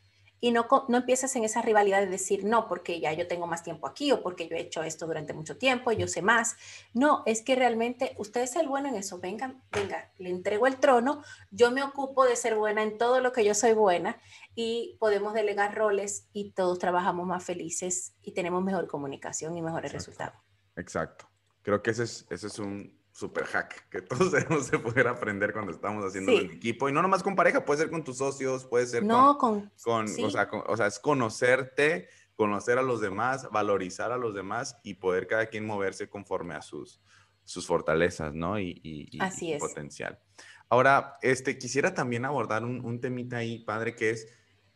Y no, no empiezas en esa rivalidad de decir, no, porque ya yo tengo más tiempo aquí o porque yo he hecho esto durante mucho tiempo, yo sé más. No, es que realmente usted es el bueno en eso. Venga, venga, le entrego el trono, yo me ocupo de ser buena en todo lo que yo soy buena y podemos delegar roles y todos trabajamos más felices y tenemos mejor comunicación y mejores resultados. Exacto. Creo que ese es, ese es un, super hack que todos (laughs) debemos de poder aprender cuando estamos haciendo el equipo. Y no nomás con pareja, puede ser con tus socios, puede ser no, con... con, o, sea, o, sea, es conocerte, conocer a los demás, valorizar a los demás y poder cada quien moverse conforme a sus, sus fortalezas, ¿no? Y, y, y, potencial. Ahora, este, quisiera también abordar un, un temita ahí, padre, que es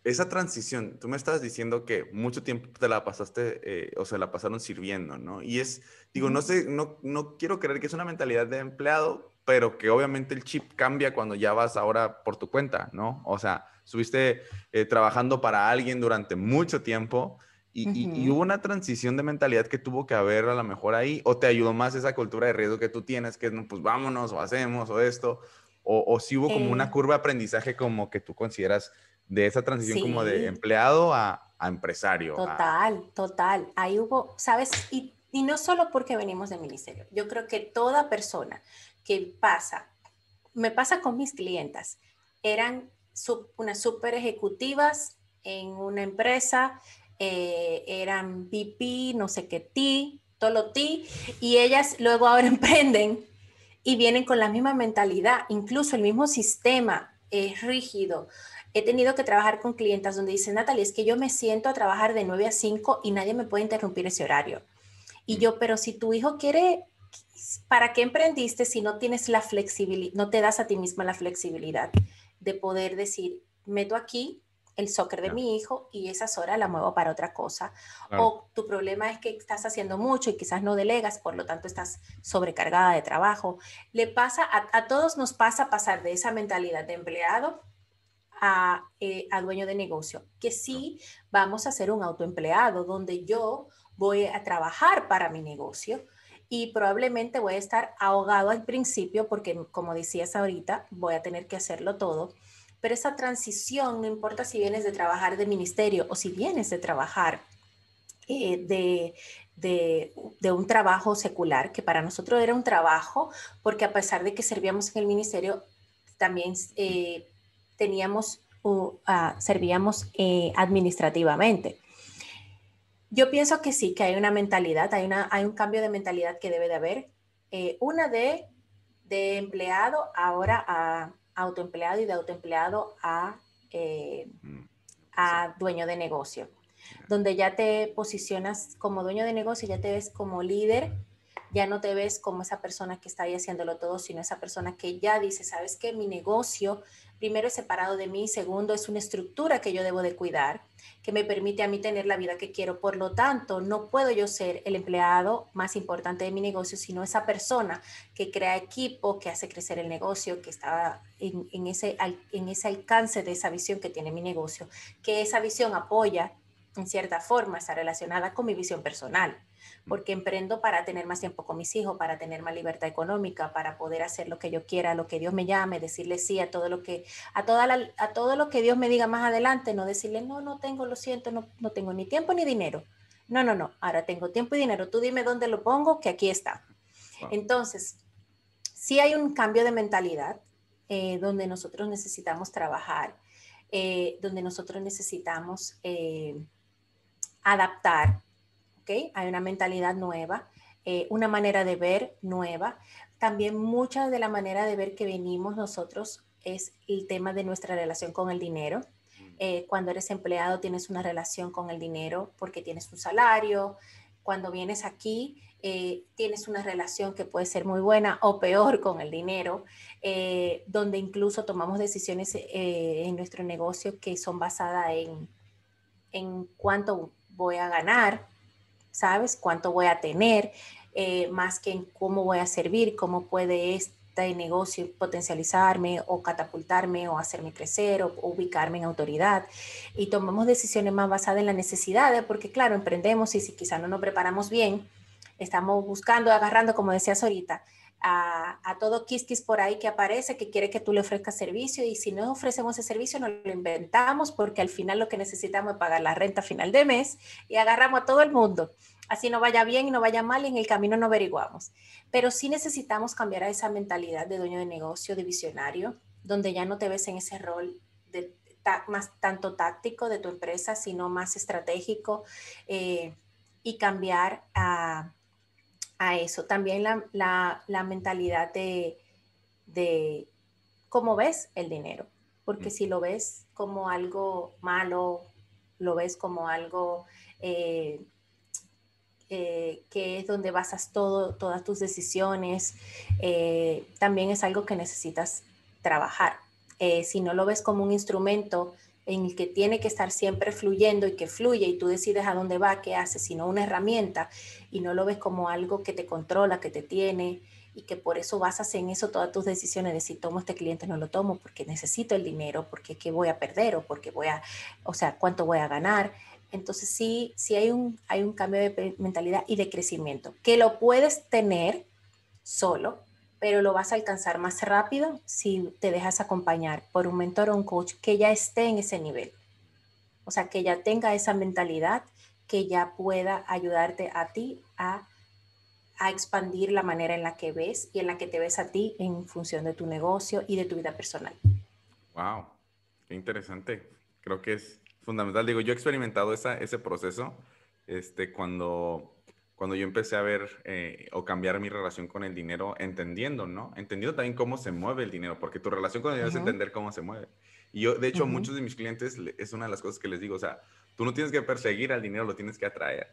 esa transición, tú me estabas diciendo que mucho tiempo te la pasaste eh, o se la pasaron sirviendo, ¿no? Y es, digo, no sé, no, no quiero creer que es una mentalidad de empleado, pero que obviamente el chip cambia cuando ya vas ahora por tu cuenta, ¿no? O sea, estuviste eh, trabajando para alguien durante mucho tiempo y, hubo una transición de mentalidad que tuvo que haber a lo mejor ahí, o te ayudó más esa cultura de riesgo que tú tienes, que es, pues vámonos, o hacemos, o esto, o, o si hubo como una curva de aprendizaje como que tú consideras de esa transición como de empleado a, empresario. Total, total. Ahí hubo, ¿sabes? Y, y no solo porque venimos del ministerio. Yo creo que toda persona que pasa, me pasa con mis clientas, eran unas super ejecutivas en una empresa, eh, eran VP, no sé qué, T, Tolo T, y ellas luego ahora (laughs) emprenden y vienen con la misma mentalidad, incluso el mismo sistema es rígido. He tenido que trabajar con clientes donde dicen, Natalie, es que yo me siento a trabajar de 9 a 5 y nadie me puede interrumpir ese horario. Y yo, pero si tu hijo quiere, ¿para qué emprendiste si no tienes la flexibilidad, no te das a ti misma la flexibilidad de poder decir, meto aquí el soccer de mi hijo y esas horas la muevo para otra cosa. O tu problema es que estás haciendo mucho y quizás no delegas, por lo tanto estás sobrecargada de trabajo. Le pasa, a, todos nos pasa pasar de esa mentalidad de empleado a, eh, a dueño de negocio, que sí vamos a ser un autoempleado donde yo voy a trabajar para mi negocio y probablemente voy a estar ahogado al principio porque como decías ahorita, voy a tener que hacerlo todo. Pero esa transición, no importa si vienes de trabajar de ministerio o si vienes de trabajar eh, de, de, un trabajo secular, que para nosotros era un trabajo, porque a pesar de que servíamos en el ministerio, también eh, teníamos, uh, servíamos eh, administrativamente. Yo pienso que sí, que hay una mentalidad, hay, una, hay un cambio de mentalidad que debe de haber. una de, de empleado ahora a autoempleado y de autoempleado a, eh, mm, a dueño de negocio, donde ya te posicionas como dueño de negocio, ya te ves como líder, ya no te ves como esa persona que está ahí haciéndolo todo, sino esa persona que ya dice, sabes que mi negocio primero es separado de mí, segundo es una estructura que yo debo de cuidar, que me permite a mí tener la vida que quiero. Por lo tanto, no puedo yo ser el empleado más importante de mi negocio, sino esa persona que crea equipo, que hace crecer el negocio, que está en, en ese alcance de esa visión que tiene mi negocio, que esa visión apoya en cierta forma, está relacionada con mi visión personal porque emprendo para tener más tiempo con mis hijos, para tener más libertad económica, para poder hacer lo que yo quiera, lo que Dios me llame, decirle sí a todo lo que a toda a todo lo que Dios me diga más adelante, no decirle no, no tengo, lo siento, no, no tengo ni tiempo ni dinero. No, no, no, ahora tengo tiempo y dinero, tú dime dónde lo pongo, que aquí está. Entonces, sí hay un cambio de mentalidad eh, donde nosotros necesitamos trabajar, eh, donde nosotros necesitamos eh, adaptar hay una mentalidad nueva, eh, una manera de ver nueva. También mucha de la manera de ver que venimos nosotros es el tema de nuestra relación con el dinero. Mm. Eh, cuando eres empleado tienes una relación con el dinero porque tienes un salario. Cuando vienes aquí eh, tienes una relación que puede ser muy buena o peor con el dinero, donde incluso tomamos decisiones en nuestro negocio que son basadas en, en cuánto voy a ganar, ¿sabes? ¿Cuánto voy a tener? Eh, más que en cómo voy a servir, cómo puede este negocio potencializarme o catapultarme o hacerme crecer o, ubicarme en autoridad. Y tomamos decisiones más basadas en las necesidades, porque claro, emprendemos y si quizá no nos preparamos bien, estamos buscando, agarrando, como decías ahorita, a, a, todo quisquis por ahí que aparece, que quiere que tú le ofrezcas servicio y si no ofrecemos ese servicio no lo inventamos porque al final lo que necesitamos es pagar la renta a final de mes y agarramos a todo el mundo. Así no vaya bien y no vaya mal y en el camino no averiguamos. Pero sí necesitamos cambiar a esa mentalidad de dueño de negocio, de visionario, donde ya no te ves en ese rol de, más tanto táctico de tu empresa, sino más estratégico eh, y cambiar a a eso. También la, mentalidad de, de, cómo ves el dinero, porque mm. si lo ves como algo malo, lo ves como algo eh, eh, que es donde basas todo, todas tus decisiones, eh, también es algo que necesitas trabajar. si no lo ves como un instrumento en el que tiene que estar siempre fluyendo y que fluye y tú decides a dónde va, qué hace, sino una herramienta y no lo ves como algo que te controla, que te tiene y que por eso basas en eso todas tus decisiones de si tomo este cliente o no lo tomo porque necesito el dinero, porque qué voy a perder o porque voy a, o sea, cuánto voy a ganar. Entonces sí, sí hay un, hay un cambio de mentalidad y de crecimiento que lo puedes tener solo, pero lo vas a alcanzar más rápido si te dejas acompañar por un mentor o un coach que ya esté en ese nivel. O sea, que ya tenga esa mentalidad que ya pueda ayudarte a ti a, expandir la manera en la que ves y en la que te ves a ti en función de tu negocio y de tu vida personal. Wow, qué interesante. Creo que es fundamental. Digo, yo he experimentado ese proceso este, cuando, cuando yo empecé a ver eh, o cambiar mi relación con el dinero, entendiendo, ¿no? Entendiendo también cómo se mueve el dinero, porque tu relación con el dinero es entender cómo se mueve. Y yo, de hecho, muchos de mis clientes es una de las cosas que les digo, o sea, tú no tienes que perseguir al dinero, lo tienes que atraer.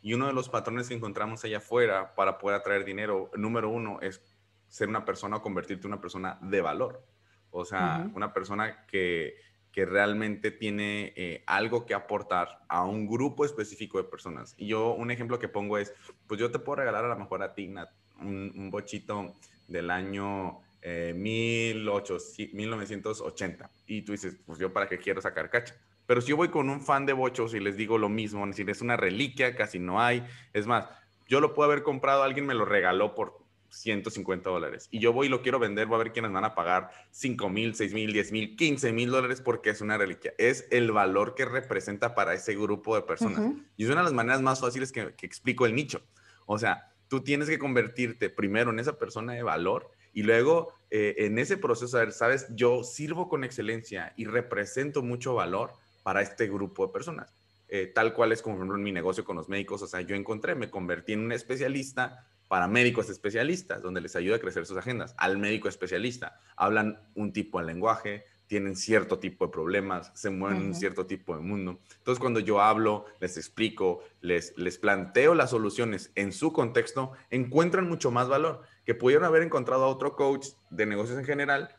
Y uno de los patrones que encontramos allá afuera para poder atraer dinero, número uno, es ser una persona o convertirte en una persona de valor. O sea, una persona que, que realmente tiene eh, algo que aportar a un grupo específico de personas. Y yo, un ejemplo que pongo es, pues yo te puedo regalar a lo mejor a ti, un, bochito del año 1980. Eh, y tú dices, pues yo para qué quiero sacar cacha. Pero si yo voy con un fan de bochos y les digo lo mismo, es decir, es una reliquia, casi no hay. Es más, yo lo puedo haber comprado, alguien me lo regaló por 150 dólares. Y yo voy y lo quiero vender, va a ver quiénes van a pagar 5 mil, 6 mil, 10 mil, 15 mil dólares porque es una reliquia. Es el valor que representa para ese grupo de personas. Y es una de las maneras más fáciles que, explico el nicho. O sea, tú tienes que convertirte primero en esa persona de valor y luego eh, en ese proceso, a ver, sabes, yo sirvo con excelencia y represento mucho valor para este grupo de personas. Eh, tal cual es como en mi negocio con los médicos, o sea, yo encontré, me convertí en un especialista para médicos especialistas, donde les ayuda a crecer sus agendas. Al médico especialista, hablan un tipo de lenguaje, tienen cierto tipo de problemas, se mueven en un cierto tipo de mundo. Entonces, cuando yo hablo, les explico, les, les planteo las soluciones en su contexto, encuentran mucho más valor que pudieron haber encontrado a otro coach de negocios en general,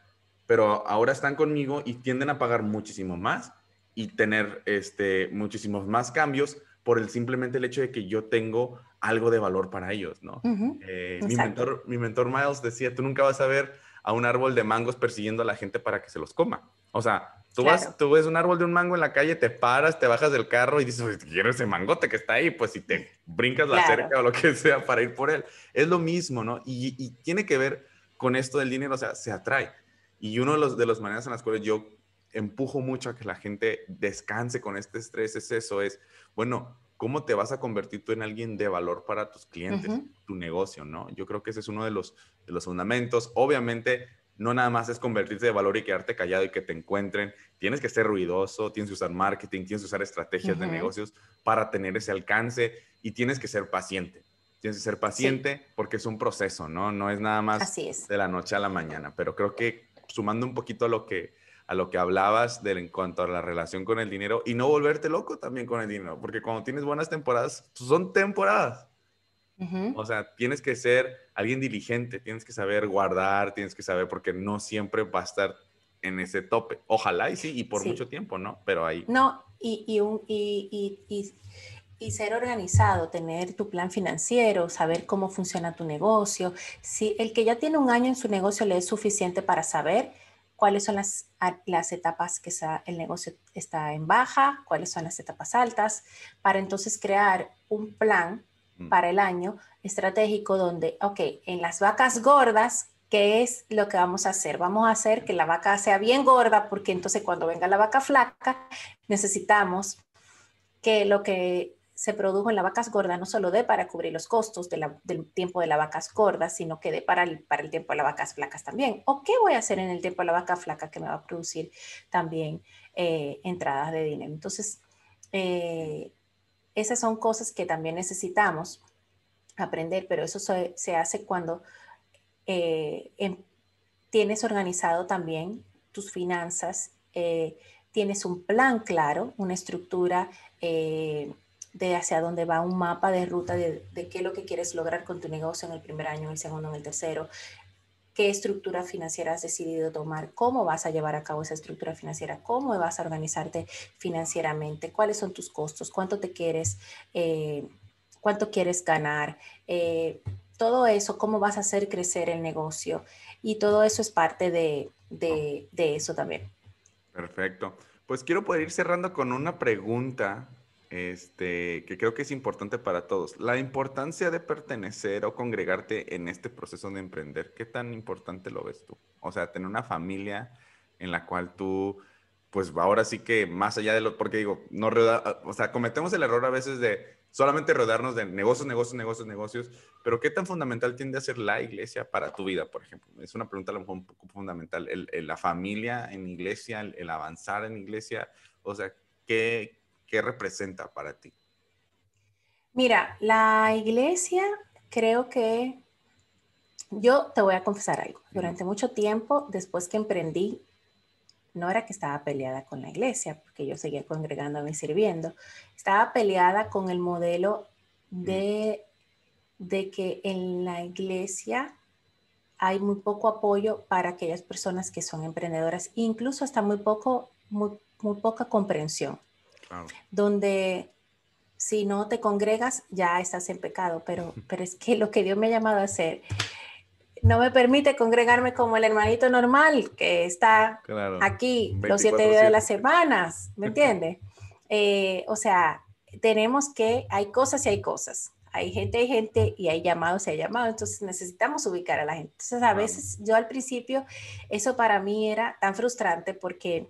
pero ahora están conmigo y tienden a pagar muchísimo más y tener este, muchísimos más cambios por el simplemente el hecho de que yo tengo algo de valor para ellos, ¿no? Eh, mi, mentor, mi mentor Miles decía, tú nunca vas a ver a un árbol de mangos persiguiendo a la gente para que se los coma. O sea, tú, vas, tú ves un árbol de un mango en la calle, te paras, te bajas del carro y dices, quiero ese mangote que está ahí, pues si te brincas la cerca o lo que sea para ir por él. Es lo mismo, ¿no? Y, y, tiene que ver con esto del dinero, o sea, se atrae. Y uno de los, de las maneras en las cuales yo empujo mucho a que la gente descanse con este estrés es eso, es, bueno, ¿cómo te vas a convertir tú en alguien de valor para tus clientes, tu negocio, no? Yo creo que ese es uno de los, de los fundamentos. Obviamente, no nada más es convertirte de valor y quedarte callado y que te encuentren. Tienes que ser ruidoso, tienes que usar marketing, tienes que usar estrategias de negocios para tener ese alcance y tienes que ser paciente. Tienes que ser paciente porque es un proceso, ¿no? No es nada más de la noche a la mañana, pero creo que sumando un poquito a lo que a lo que hablabas de, en cuanto a la relación con el dinero y no volverte loco también con el dinero, porque cuando tienes buenas temporadas, pues, son temporadas. O sea, tienes que ser alguien diligente, tienes que saber guardar, tienes que saber, porque no siempre va a estar en ese tope. Ojalá y sí, y por mucho tiempo, ¿no? Pero ahí. No, y, y, un, y, y, y, ser organizado, tener tu plan financiero, saber cómo funciona tu negocio. Si el que ya tiene un año en su negocio le es suficiente para saber cuáles son las, las etapas que el negocio está en baja, cuáles son las etapas altas, para entonces crear un plan mm. para el año estratégico donde, ok, en las vacas gordas, ¿qué es lo que vamos a hacer? Vamos a hacer que la vaca sea bien gorda porque entonces cuando venga la vaca flaca necesitamos que lo que se produjo en las vacas gordas no solo dé para cubrir los costos del tiempo de las vacas gordas, sino que dé para el, para el tiempo de las vacas flacas también. ¿O qué voy a hacer en el tiempo de la vaca flaca que me va a producir también eh, entradas de dinero? Entonces, eh, esas son cosas que también necesitamos aprender, pero eso se, hace cuando eh, em, tienes organizado también tus finanzas, tienes un plan claro, una estructura de hacia dónde va un mapa de ruta de, qué es lo que quieres lograr con tu negocio en el primer año, en el segundo, en el tercero, qué estructura financiera has decidido tomar, cómo vas a llevar a cabo esa estructura financiera, cómo vas a organizarte financieramente, cuáles son tus costos, cuánto te quieres, eh, cuánto quieres ganar, eh, todo eso, cómo vas a hacer crecer el negocio y todo eso es parte de, de eso también. Perfecto. Pues quiero poder ir cerrando con una pregunta este, que creo que es importante para todos. La importancia de pertenecer o congregarte en este proceso de emprender, ¿qué tan importante lo ves tú? O sea, tener una familia en la cual tú pues ahora sí que más allá de lo, porque digo, no o sea, cometemos el error a veces de solamente rodearnos de negocios, negocios, negocios, negocios, pero ¿qué tan fundamental tiende a ser la iglesia para tu vida, por ejemplo? Es una pregunta a lo mejor un poco fundamental. El, la familia en iglesia, el, avanzar en iglesia, o sea, ¿qué, ¿qué representa para ti? Mira, la iglesia creo que yo te voy a confesar algo. Durante mucho tiempo, después que emprendí no era que estaba peleada con la iglesia, porque yo seguía congregándome y sirviendo, estaba peleada con el modelo de, de que en la iglesia hay muy poco apoyo para aquellas personas que son emprendedoras, incluso hasta muy poco, muy, poca comprensión, donde si no te congregas ya estás en pecado, pero, pero es que lo que Dios me ha llamado a hacer no me permite congregarme como el hermanito normal que está aquí los siete días de las semanas, ¿me (laughs) entiende? Eh, o sea, tenemos que, hay cosas y hay cosas. Hay gente, hay gente y hay llamados y hay llamados. Entonces necesitamos ubicar a la gente. Entonces a veces yo al principio, eso para mí era tan frustrante porque,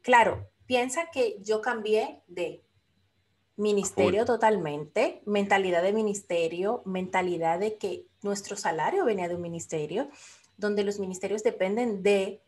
claro, piensa que yo cambié de ministerio totalmente, mentalidad de ministerio, mentalidad de que nuestro salario venía de un ministerio, donde los ministerios dependen de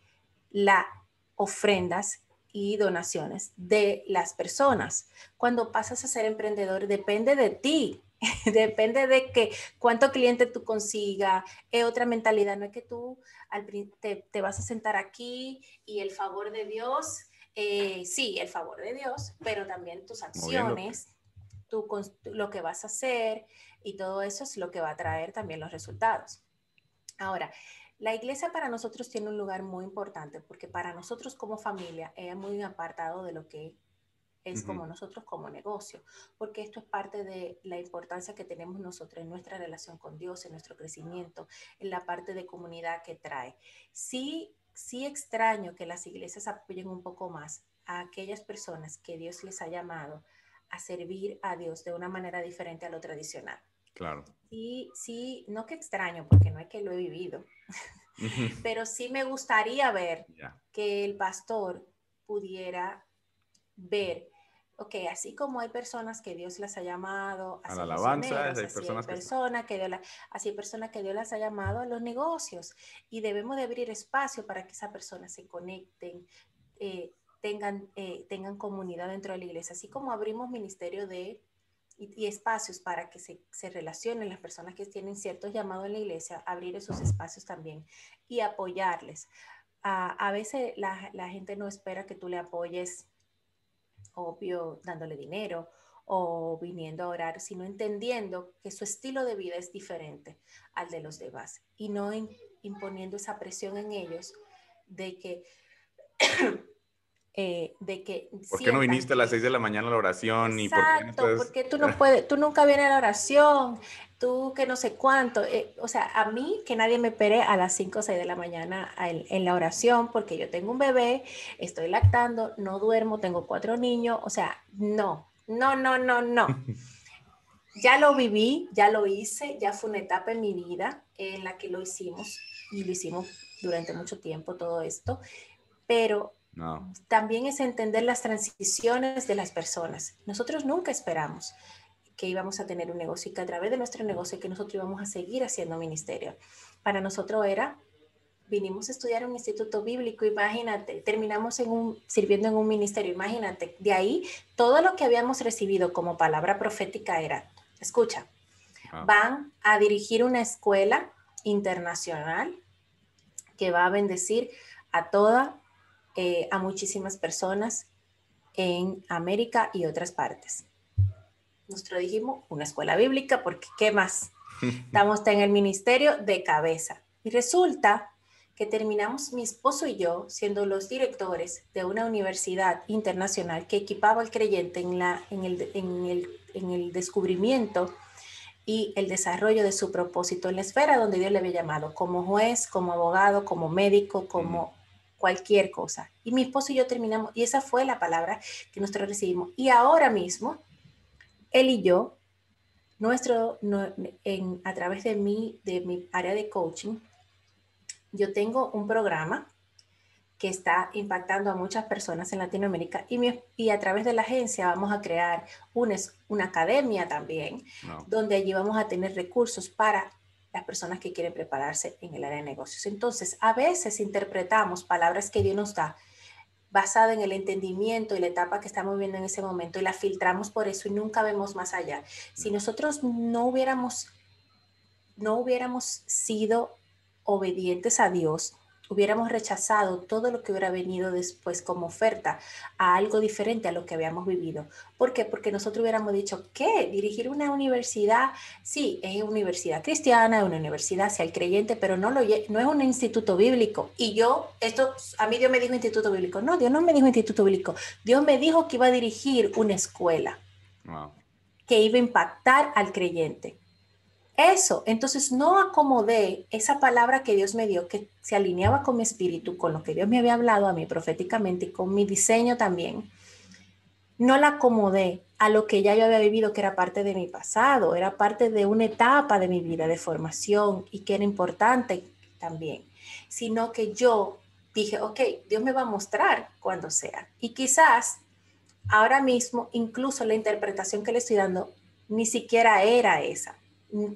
las ofrendas y donaciones de las personas. Cuando pasas a ser emprendedor, depende de ti, (laughs) depende de que cuánto cliente tú consiga, es otra mentalidad, no es que tú al, te, te, vas a sentar aquí y el favor de Dios, eh, sí, el favor de Dios, pero también tus acciones, tú, lo que vas a hacer, y todo eso es lo que va a traer también los resultados. Ahora, la iglesia para nosotros tiene un lugar muy importante porque para nosotros como familia es muy apartado de lo que es como nosotros como negocio, porque esto es parte de la importancia que tenemos nosotros en nuestra relación con Dios, en nuestro crecimiento, en la parte de comunidad que trae. Sí, sí extraño que las iglesias apoyen un poco más a aquellas personas que Dios les ha llamado a servir a Dios de una manera diferente a lo tradicional. Claro. Sí, sí, no que extraño, porque no es que lo he vivido, (laughs) pero sí me gustaría ver que el pastor pudiera ver, ok, así como hay personas que Dios las ha llamado a, la alabanza, hay personas, que... Dios así hay personas que Dios las ha llamado a los negocios y debemos de abrir espacio para que esas personas se conecten, eh, tengan, eh, tengan comunidad dentro de la iglesia, así como abrimos ministerio de y, espacios para que se, se, relacionen las personas que tienen ciertos llamados en la iglesia, abrir esos espacios también y apoyarles. a veces la, la, gente no espera que tú le apoyes, obvio, dándole dinero o viniendo a orar, sino entendiendo que su estilo de vida es diferente al de los demás y no imponiendo esa presión en ellos de que (clears throat) Eh, de que... ¿Por qué no viniste a las 6 de la mañana a la oración? Exacto, y porque tú no (laughs) puedes, tú nunca vienes a la oración, tú que no sé cuánto. Eh, o sea, a mí que nadie me pere a las 5 o 6 de la mañana en, la oración porque yo tengo un bebé, estoy lactando, no duermo, tengo cuatro niños, o sea, no, no, no, no, no. ya lo viví, ya lo hice, ya fue una etapa en mi vida en la que lo hicimos y lo hicimos durante mucho tiempo todo esto, pero también es entender las transiciones de las personas. Nosotros nunca esperamos que íbamos a tener un negocio y que a través de nuestro negocio que nosotros íbamos a seguir haciendo ministerio. Para nosotros era, vinimos a estudiar un instituto bíblico, imagínate, terminamos en un, sirviendo en un ministerio, imagínate. De ahí, todo lo que habíamos recibido como palabra profética era, escucha, van a dirigir una escuela internacional que va a bendecir a toda eh, a muchísimas personas en América y otras partes. Nosotros dijimos una escuela bíblica porque ¿qué más? (laughs) Estamos en el ministerio de cabeza. Y resulta que terminamos mi esposo y yo siendo los directores de una universidad internacional que equipaba al creyente en, la, en, el, en, el, en el descubrimiento y el desarrollo de su propósito en la esfera donde Dios le había llamado, como juez, como abogado, como médico, como cualquier cosa. Y mi esposo y yo terminamos, y esa fue la palabra que nosotros recibimos. Y ahora mismo, él y yo, nuestro, en, a través de mi, de mi área de coaching, yo tengo un programa que está impactando a muchas personas en Latinoamérica y, y a través de la agencia vamos a crear una, una academia también, donde allí vamos a tener recursos para las personas que quieren prepararse en el área de negocios. Entonces, a veces interpretamos palabras que Dios nos da basada en el entendimiento y la etapa que estamos viviendo en ese momento y la filtramos por eso y nunca vemos más allá. Si nosotros no hubiéramos, no hubiéramos sido obedientes a Dios, hubiéramos rechazado todo lo que hubiera venido después como oferta a algo diferente a lo que habíamos vivido. ¿Por qué? Porque nosotros hubiéramos dicho, ¿qué? Dirigir una universidad, sí, es una universidad cristiana, es una universidad hacia el creyente, pero no, lo, no es un instituto bíblico. Y yo, esto, a mí Dios me dijo instituto bíblico. No, Dios no me dijo instituto bíblico. Dios me dijo que iba a dirigir una escuela. que iba a impactar al creyente. Eso, entonces no acomodé esa palabra que Dios me dio, que se alineaba con mi espíritu, con lo que Dios me había hablado a mí proféticamente y con mi diseño también. No la acomodé a lo que ya yo había vivido, que era parte de mi pasado, era parte de una etapa de mi vida de formación y que era importante también, sino que yo dije, ok, Dios me va a mostrar cuando sea. Y quizás ahora mismo, incluso la interpretación que le estoy dando, ni siquiera era esa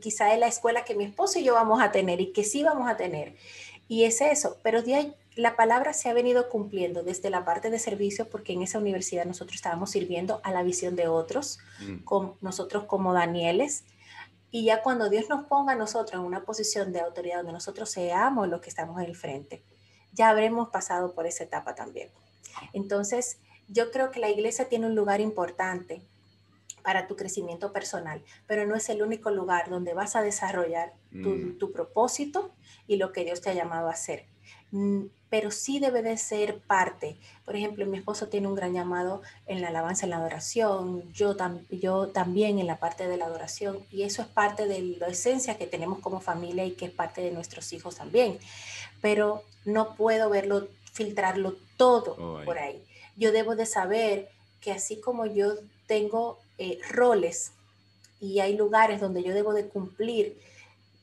quizá es la escuela que mi esposo y yo vamos a tener y que sí vamos a tener. Y es eso, pero de la palabra se ha venido cumpliendo desde la parte de servicio porque en esa universidad nosotros estábamos sirviendo a la visión de otros, mm. con nosotros como Danieles. Y ya cuando Dios nos ponga a nosotros en una posición de autoridad donde nosotros seamos los que estamos en el frente, ya habremos pasado por esa etapa también. Entonces, yo creo que la iglesia tiene un lugar importante para tu crecimiento personal, pero no es el único lugar donde vas a desarrollar mm. tu, propósito y lo que Dios te ha llamado a hacer. Mm, pero sí debe de ser parte. Por ejemplo, mi esposo tiene un gran llamado en la alabanza, en la adoración, yo, yo también en la parte de la adoración, y eso es parte de la esencia que tenemos como familia y que es parte de nuestros hijos también. Pero no puedo verlo, filtrarlo todo oh, por ahí. Yo debo de saber que así como yo tengo eh, roles y hay lugares donde yo debo de cumplir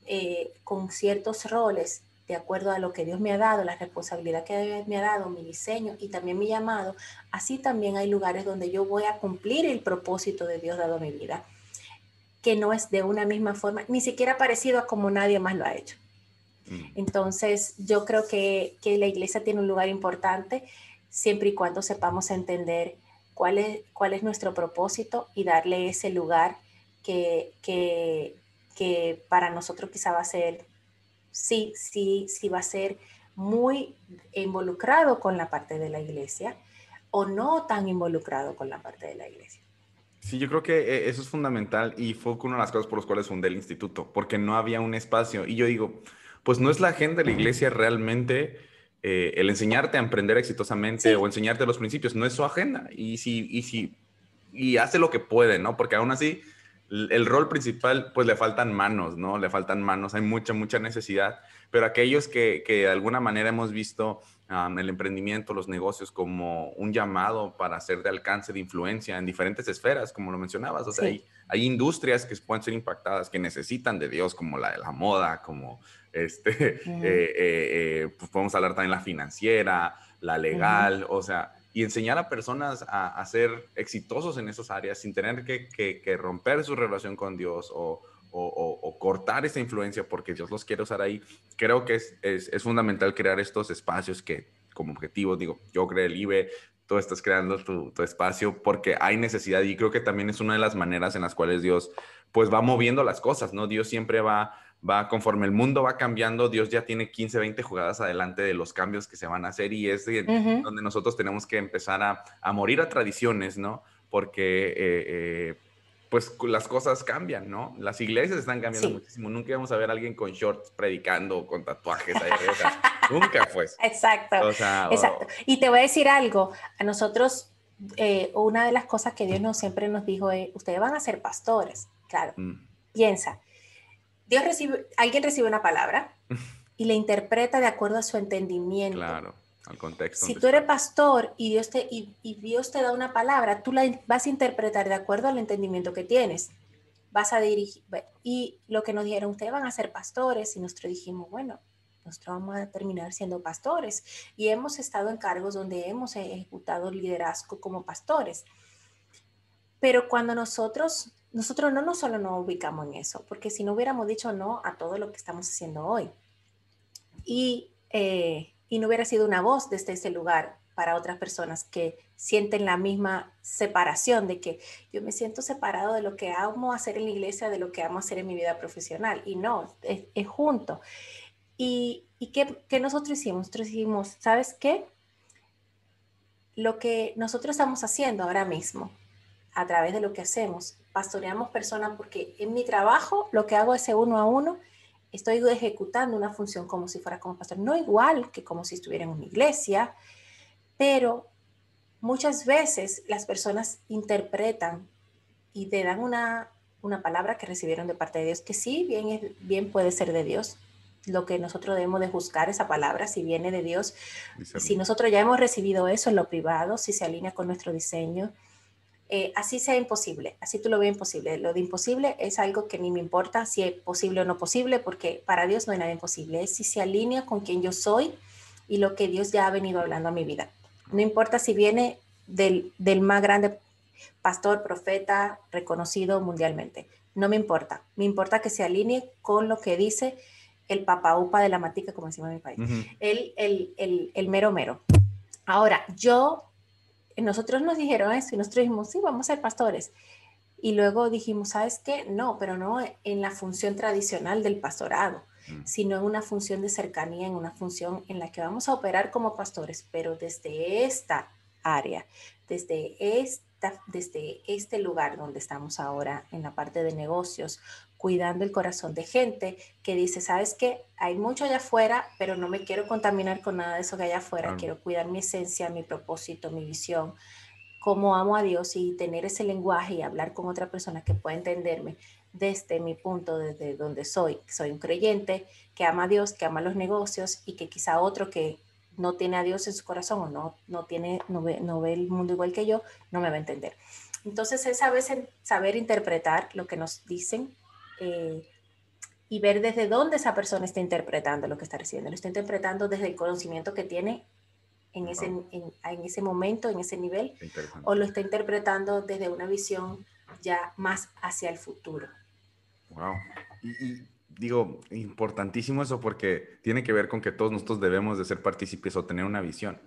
eh, con ciertos roles de acuerdo a lo que Dios me ha dado, la responsabilidad que Dios me ha dado, mi diseño y también mi llamado, así también hay lugares donde yo voy a cumplir el propósito de Dios dado a mi vida, que no es de una misma forma, ni siquiera parecido a como nadie más lo ha hecho. Mm. Entonces, yo creo que, que la iglesia tiene un lugar importante siempre y cuando sepamos entender cuál es, cuál es nuestro propósito y darle ese lugar que, que, que para nosotros quizá va a ser, sí, sí, sí va a ser muy involucrado con la parte de la iglesia o no tan involucrado con la parte de la iglesia. Sí, yo creo que eh, eso es fundamental y fue una de las cosas por las cuales fundé el instituto, porque no había un espacio. Y yo digo, pues no es la agenda de la iglesia realmente eh, el enseñarte a emprender exitosamente o enseñarte los principios, no es su agenda. Y si, y si, y hace lo que puede, ¿no? Porque aún así, el rol principal, pues le faltan manos, ¿no? Le faltan manos, hay mucha, mucha necesidad. Pero aquellos que, que de alguna manera hemos visto el emprendimiento, los negocios como un llamado para ser de alcance, de influencia en diferentes esferas, como lo mencionabas. O sea, hay, hay, industrias que pueden ser impactadas, que necesitan de Dios, como la de la moda, como este, (laughs) eh, eh, eh, pues podemos hablar también la financiera, la legal, o sea, y enseñar a personas a, ser exitosos en esas áreas sin tener que, que, romper su relación con Dios o, o, cortar esa influencia porque Dios los quiere usar ahí. Creo que es, es, es, fundamental crear estos espacios que como objetivo, digo, yo creo el IBE, tú estás creando tu, tu, espacio porque hay necesidad y creo que también es una de las maneras en las cuales Dios pues va moviendo las cosas, ¿no? Dios siempre va va conforme el mundo va cambiando, Dios ya tiene 15, 20 jugadas adelante de los cambios que se van a hacer y es donde nosotros tenemos que empezar a, morir a tradiciones, ¿no? Porque eh, eh, pues las cosas cambian, ¿no? Las iglesias están cambiando muchísimo. Nunca vamos a ver a alguien con shorts predicando o con tatuajes. Ahí, (laughs) nunca fue. Exacto. exacto. Y te voy a decir algo, a nosotros eh, una de las cosas que Dios nos siempre nos dijo es, ustedes van a ser pastores, claro. Mm. Piensa, Dios recibe, alguien recibe una palabra (laughs) y la interpreta de acuerdo a su entendimiento. Claro, al contexto. Si tú eres pastor y Dios, te, y, Dios te da una palabra, tú la vas a interpretar de acuerdo al entendimiento que tienes. Vas a dirigir. Y lo que nos dijeron, ustedes van a ser pastores, y nosotros dijimos, bueno, nosotros vamos a terminar siendo pastores. Y hemos estado en cargos donde hemos ejecutado liderazgo como pastores. Pero cuando nosotros, nosotros no, no solo nos ubicamos en eso, porque si no hubiéramos dicho no a todo lo que estamos haciendo hoy y, eh, y no hubiera sido una voz desde ese lugar para otras personas que sienten la misma separación de que yo me siento separado de lo que amo hacer en la iglesia, de lo que amo hacer en mi vida profesional. Y no, es, junto. ¿Y, y qué, qué, nosotros hicimos? Nosotros hicimos, ¿sabes qué? Lo que nosotros estamos haciendo ahora mismo, a través de lo que hacemos, pastoreamos personas porque en mi trabajo lo que hago es uno a uno, estoy ejecutando una función como si fuera como pastor, no igual que como si estuviera en una iglesia, pero muchas veces las personas interpretan y te dan una, palabra que recibieron de parte de Dios, que sí, bien, bien puede ser de Dios. Lo que nosotros debemos de juzgar esa palabra, si viene de Dios, si nosotros ya hemos recibido eso en lo privado, si se alinea con nuestro diseño, eh, así sea imposible, así tú lo ves imposible. Lo de imposible es algo que ni me importa si es posible o no posible, porque para Dios no hay nada imposible, es si se alinea con quien yo soy y lo que Dios ya ha venido hablando a mi vida. No importa si viene del, más grande pastor, profeta, reconocido mundialmente. No me importa. Me importa que se alinee con lo que dice el papaupa de la matica, como decimos en mi país. el, mero mero. Ahora, yo, nosotros nos dijeron eso y nosotros dijimos, sí, vamos a ser pastores. Y luego dijimos, ¿sabes qué? No, pero no en la función tradicional del pastorado. Mm. sino en una función de cercanía, en una función en la que vamos a operar como pastores, pero desde esta área, desde esta, desde este lugar donde estamos ahora en la parte de negocios, cuidando el corazón de gente que dice, sabes que hay mucho allá afuera, pero no me quiero contaminar con nada de eso que hay allá afuera, quiero cuidar mi esencia, mi propósito, mi visión, cómo amo a Dios y tener ese lenguaje y hablar con otra persona que pueda entenderme desde mi punto, desde donde soy. Soy un creyente que ama a Dios, que ama los negocios y que quizá otro que no tiene a Dios en su corazón o no, no, tiene, no, ve, no ve el mundo igual que yo, no me va a entender. Entonces es a veces saber interpretar lo que nos dicen eh, y ver desde dónde esa persona está interpretando lo que está recibiendo. Lo está interpretando desde el conocimiento que tiene en ese, en, en ese momento, en ese nivel, o lo está interpretando desde una visión ya más hacia el futuro. Wow. Y, digo, importantísimo eso porque tiene que ver con que todos nosotros debemos de ser partícipes o tener una visión.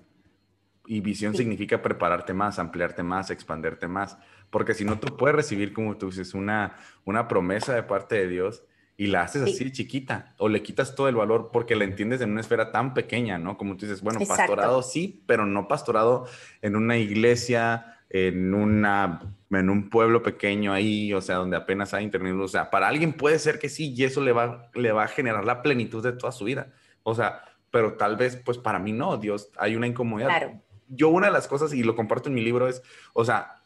Y visión significa prepararte más, ampliarte más, expanderte más. Porque si no, tú puedes recibir, como tú dices, una, una promesa de parte de Dios y la haces así chiquita o le quitas todo el valor porque la entiendes en una esfera tan pequeña, ¿no? Como tú dices, bueno, pastorado sí, pero no pastorado en una iglesia, en, una, en un pueblo pequeño ahí, o sea, donde apenas hay internet. O sea, para alguien puede ser que sí y eso le va, le va a generar la plenitud de toda su vida. O sea, pero tal vez, pues para mí no, Dios, hay una incomodidad. Claro. Yo una de las cosas, y lo comparto en mi libro, es, o sea,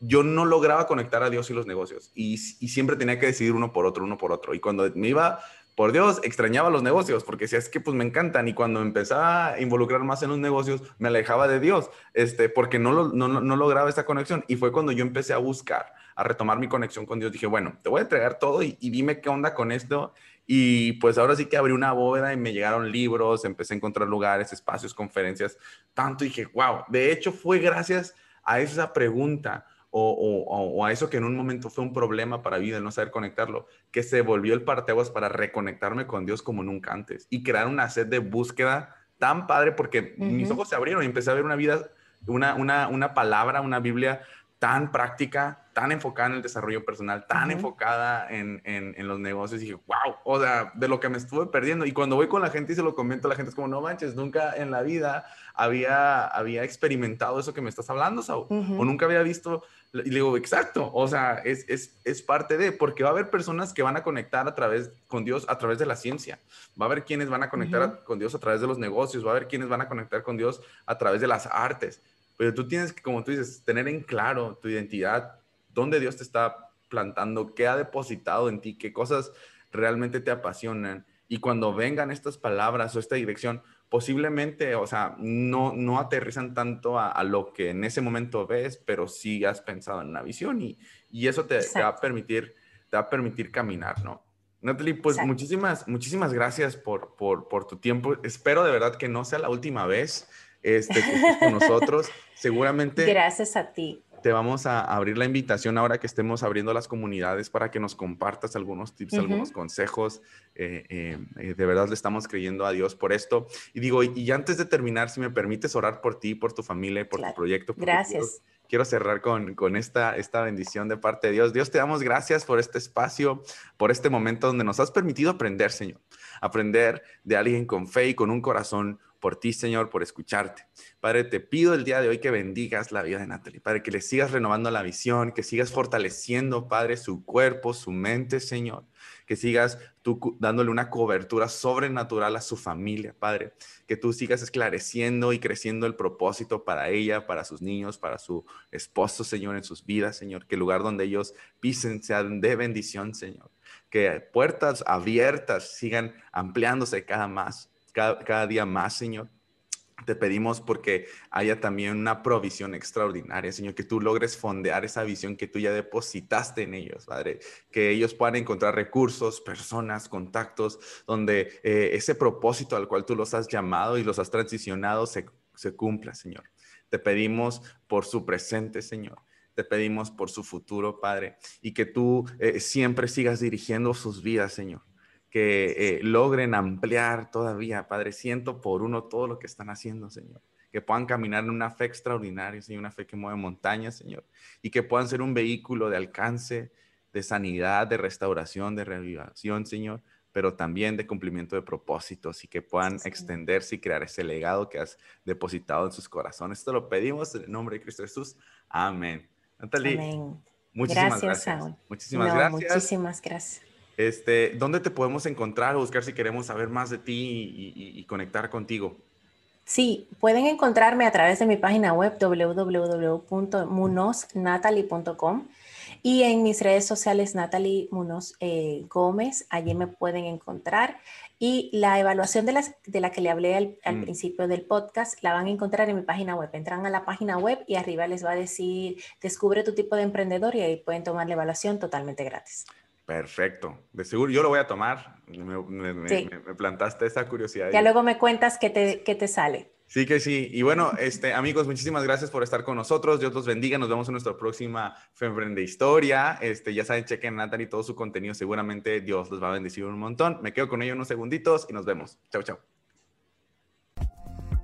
yo no lograba conectar a Dios y los negocios y, siempre tenía que decidir uno por otro, uno por otro. Y cuando me iba por Dios, extrañaba los negocios, porque si es que pues me encantan y cuando empezaba a involucrar más en los negocios, me alejaba de Dios, este, porque no, lo, no, no, lograba esa conexión. Y fue cuando yo empecé a buscar, a retomar mi conexión con Dios. Dije, bueno, te voy a entregar todo y dime qué onda con esto. Y pues ahora sí que abrí una bóveda y me llegaron libros, empecé a encontrar lugares, espacios, conferencias, tanto. Y dije, wow, de hecho fue gracias a esa pregunta o, a eso que en un momento fue un problema para vida, el no saber conectarlo, que se volvió el parteaguas para reconectarme con Dios como nunca antes y crear una sed de búsqueda tan padre porque mis ojos se abrieron y empecé a ver una vida, una, una, una palabra, una Biblia tan práctica, tan enfocada en el desarrollo personal, tan enfocada en, en, los negocios. Y dije, wow, o sea, de lo que me estuve perdiendo. Y cuando voy con la gente y se lo comento, la gente es como, no manches, nunca en la vida había, había experimentado eso que me estás hablando, Saúl. O nunca había visto. Y le digo, exacto, o sea, es, es, es, parte de, porque va a haber personas que van a conectar a través con Dios a través de la ciencia. Va a haber quienes van a conectar con Dios a través de los negocios. Va a haber quienes van a conectar con Dios a través de las artes pero tú tienes que, como tú dices, tener en claro tu identidad, dónde Dios te está plantando, qué ha depositado en ti, qué cosas realmente te apasionan. Y cuando vengan estas palabras o esta dirección, posiblemente, o sea, no, no aterrizan tanto a, lo que en ese momento ves, pero sí has pensado en una visión y, y eso te, va a permitir, te va a permitir caminar, ¿no? Natalie, pues muchísimas, muchísimas gracias por, por, por, tu tiempo. Espero de verdad que no sea la última vez este, que estés con (laughs) nosotros. Seguramente. Gracias a ti te vamos a abrir la invitación ahora que estemos abriendo las comunidades para que nos compartas algunos tips, algunos consejos. Eh, eh, eh, de verdad le estamos creyendo a Dios por esto. Y digo, y, antes de terminar, si me permites orar por ti, por tu familia, por tu proyecto. Gracias. Quiero, cerrar con, con esta, esta bendición de parte de Dios. Dios, te damos gracias por este espacio, por este momento donde nos has permitido aprender, Señor. Aprender de alguien con fe y con un corazón por ti, Señor, por escucharte. Padre, te pido el día de hoy que bendigas la vida de Natalie, Padre, que le sigas renovando la visión, que sigas fortaleciendo, Padre, su cuerpo, su mente, Señor, que sigas tú dándole una cobertura sobrenatural a su familia, Padre, que tú sigas esclareciendo y creciendo el propósito para ella, para sus niños, para su esposo, Señor, en sus vidas, Señor, que el lugar donde ellos pisen sea de bendición, Señor, que puertas abiertas sigan ampliándose cada más cada, día más, Señor. Te pedimos porque haya también una provisión extraordinaria, Señor, que tú logres fondear esa visión que tú ya depositaste en ellos, Padre, que ellos puedan encontrar recursos, personas, contactos, donde eh, ese propósito al cual tú los has llamado y los has transicionado se, cumpla, Señor. Te pedimos por su presente, Señor. Te pedimos por su futuro, Padre, y que tú eh, siempre sigas dirigiendo sus vidas, Señor que eh, logren ampliar todavía, Padre, siento por uno todo lo que están haciendo, Señor. Que puedan caminar en una fe extraordinaria, Señor, una fe que mueve montañas, Señor. Y que puedan ser un vehículo de alcance, de sanidad, de restauración, de revivación, Señor, pero también de cumplimiento de propósitos y que puedan extenderse y crear ese legado que has depositado en sus corazones. Esto lo pedimos en el nombre de Cristo Jesús. Amén. Natalie, muchísimas gracias. Muchísimas gracias. Muchísimas gracias. Este, ¿Dónde te podemos encontrar o buscar si queremos saber más de ti y, conectar contigo? Sí, pueden encontrarme a través de mi página web www.munoznatalie.com y en mis redes sociales Natalie Munoz eh, Gómez, allí me pueden encontrar. Y la evaluación de, las, de la que le hablé al, al mm. principio del podcast la van a encontrar en mi página web. Entran a la página web y arriba les va a decir, descubre tu tipo de emprendedor y ahí pueden tomar la evaluación totalmente gratis. Perfecto. De seguro yo lo voy a tomar. Me, plantaste esa curiosidad. Ya luego me cuentas qué te, te sale. Sí que sí. Y bueno, este, amigos, muchísimas gracias por estar con nosotros. Dios los bendiga. Nos vemos en nuestra próxima Femprende Historia. Este, ya saben, chequen a Nathan y todo su contenido. Seguramente Dios los va a bendecir un montón. Me quedo con ellos unos segunditos y nos vemos. Chao, chao.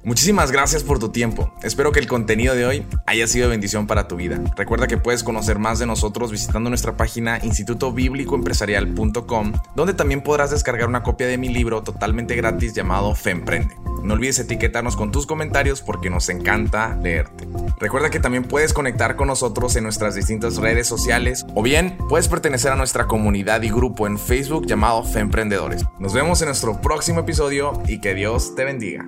Muchísimas gracias por tu tiempo. Espero que el contenido de hoy haya sido bendición para tu vida. Recuerda que puedes conocer más de nosotros visitando nuestra página institutobiblicoempresarial.com, donde también podrás descargar una copia de mi libro totalmente gratis llamado Femprende. No olvides etiquetarnos con tus comentarios porque nos encanta leerte. Recuerda que también puedes conectar con nosotros en nuestras distintas redes sociales o bien puedes pertenecer a nuestra comunidad y grupo en Facebook llamado Femprendedores. Nos vemos en nuestro próximo episodio y que Dios te bendiga.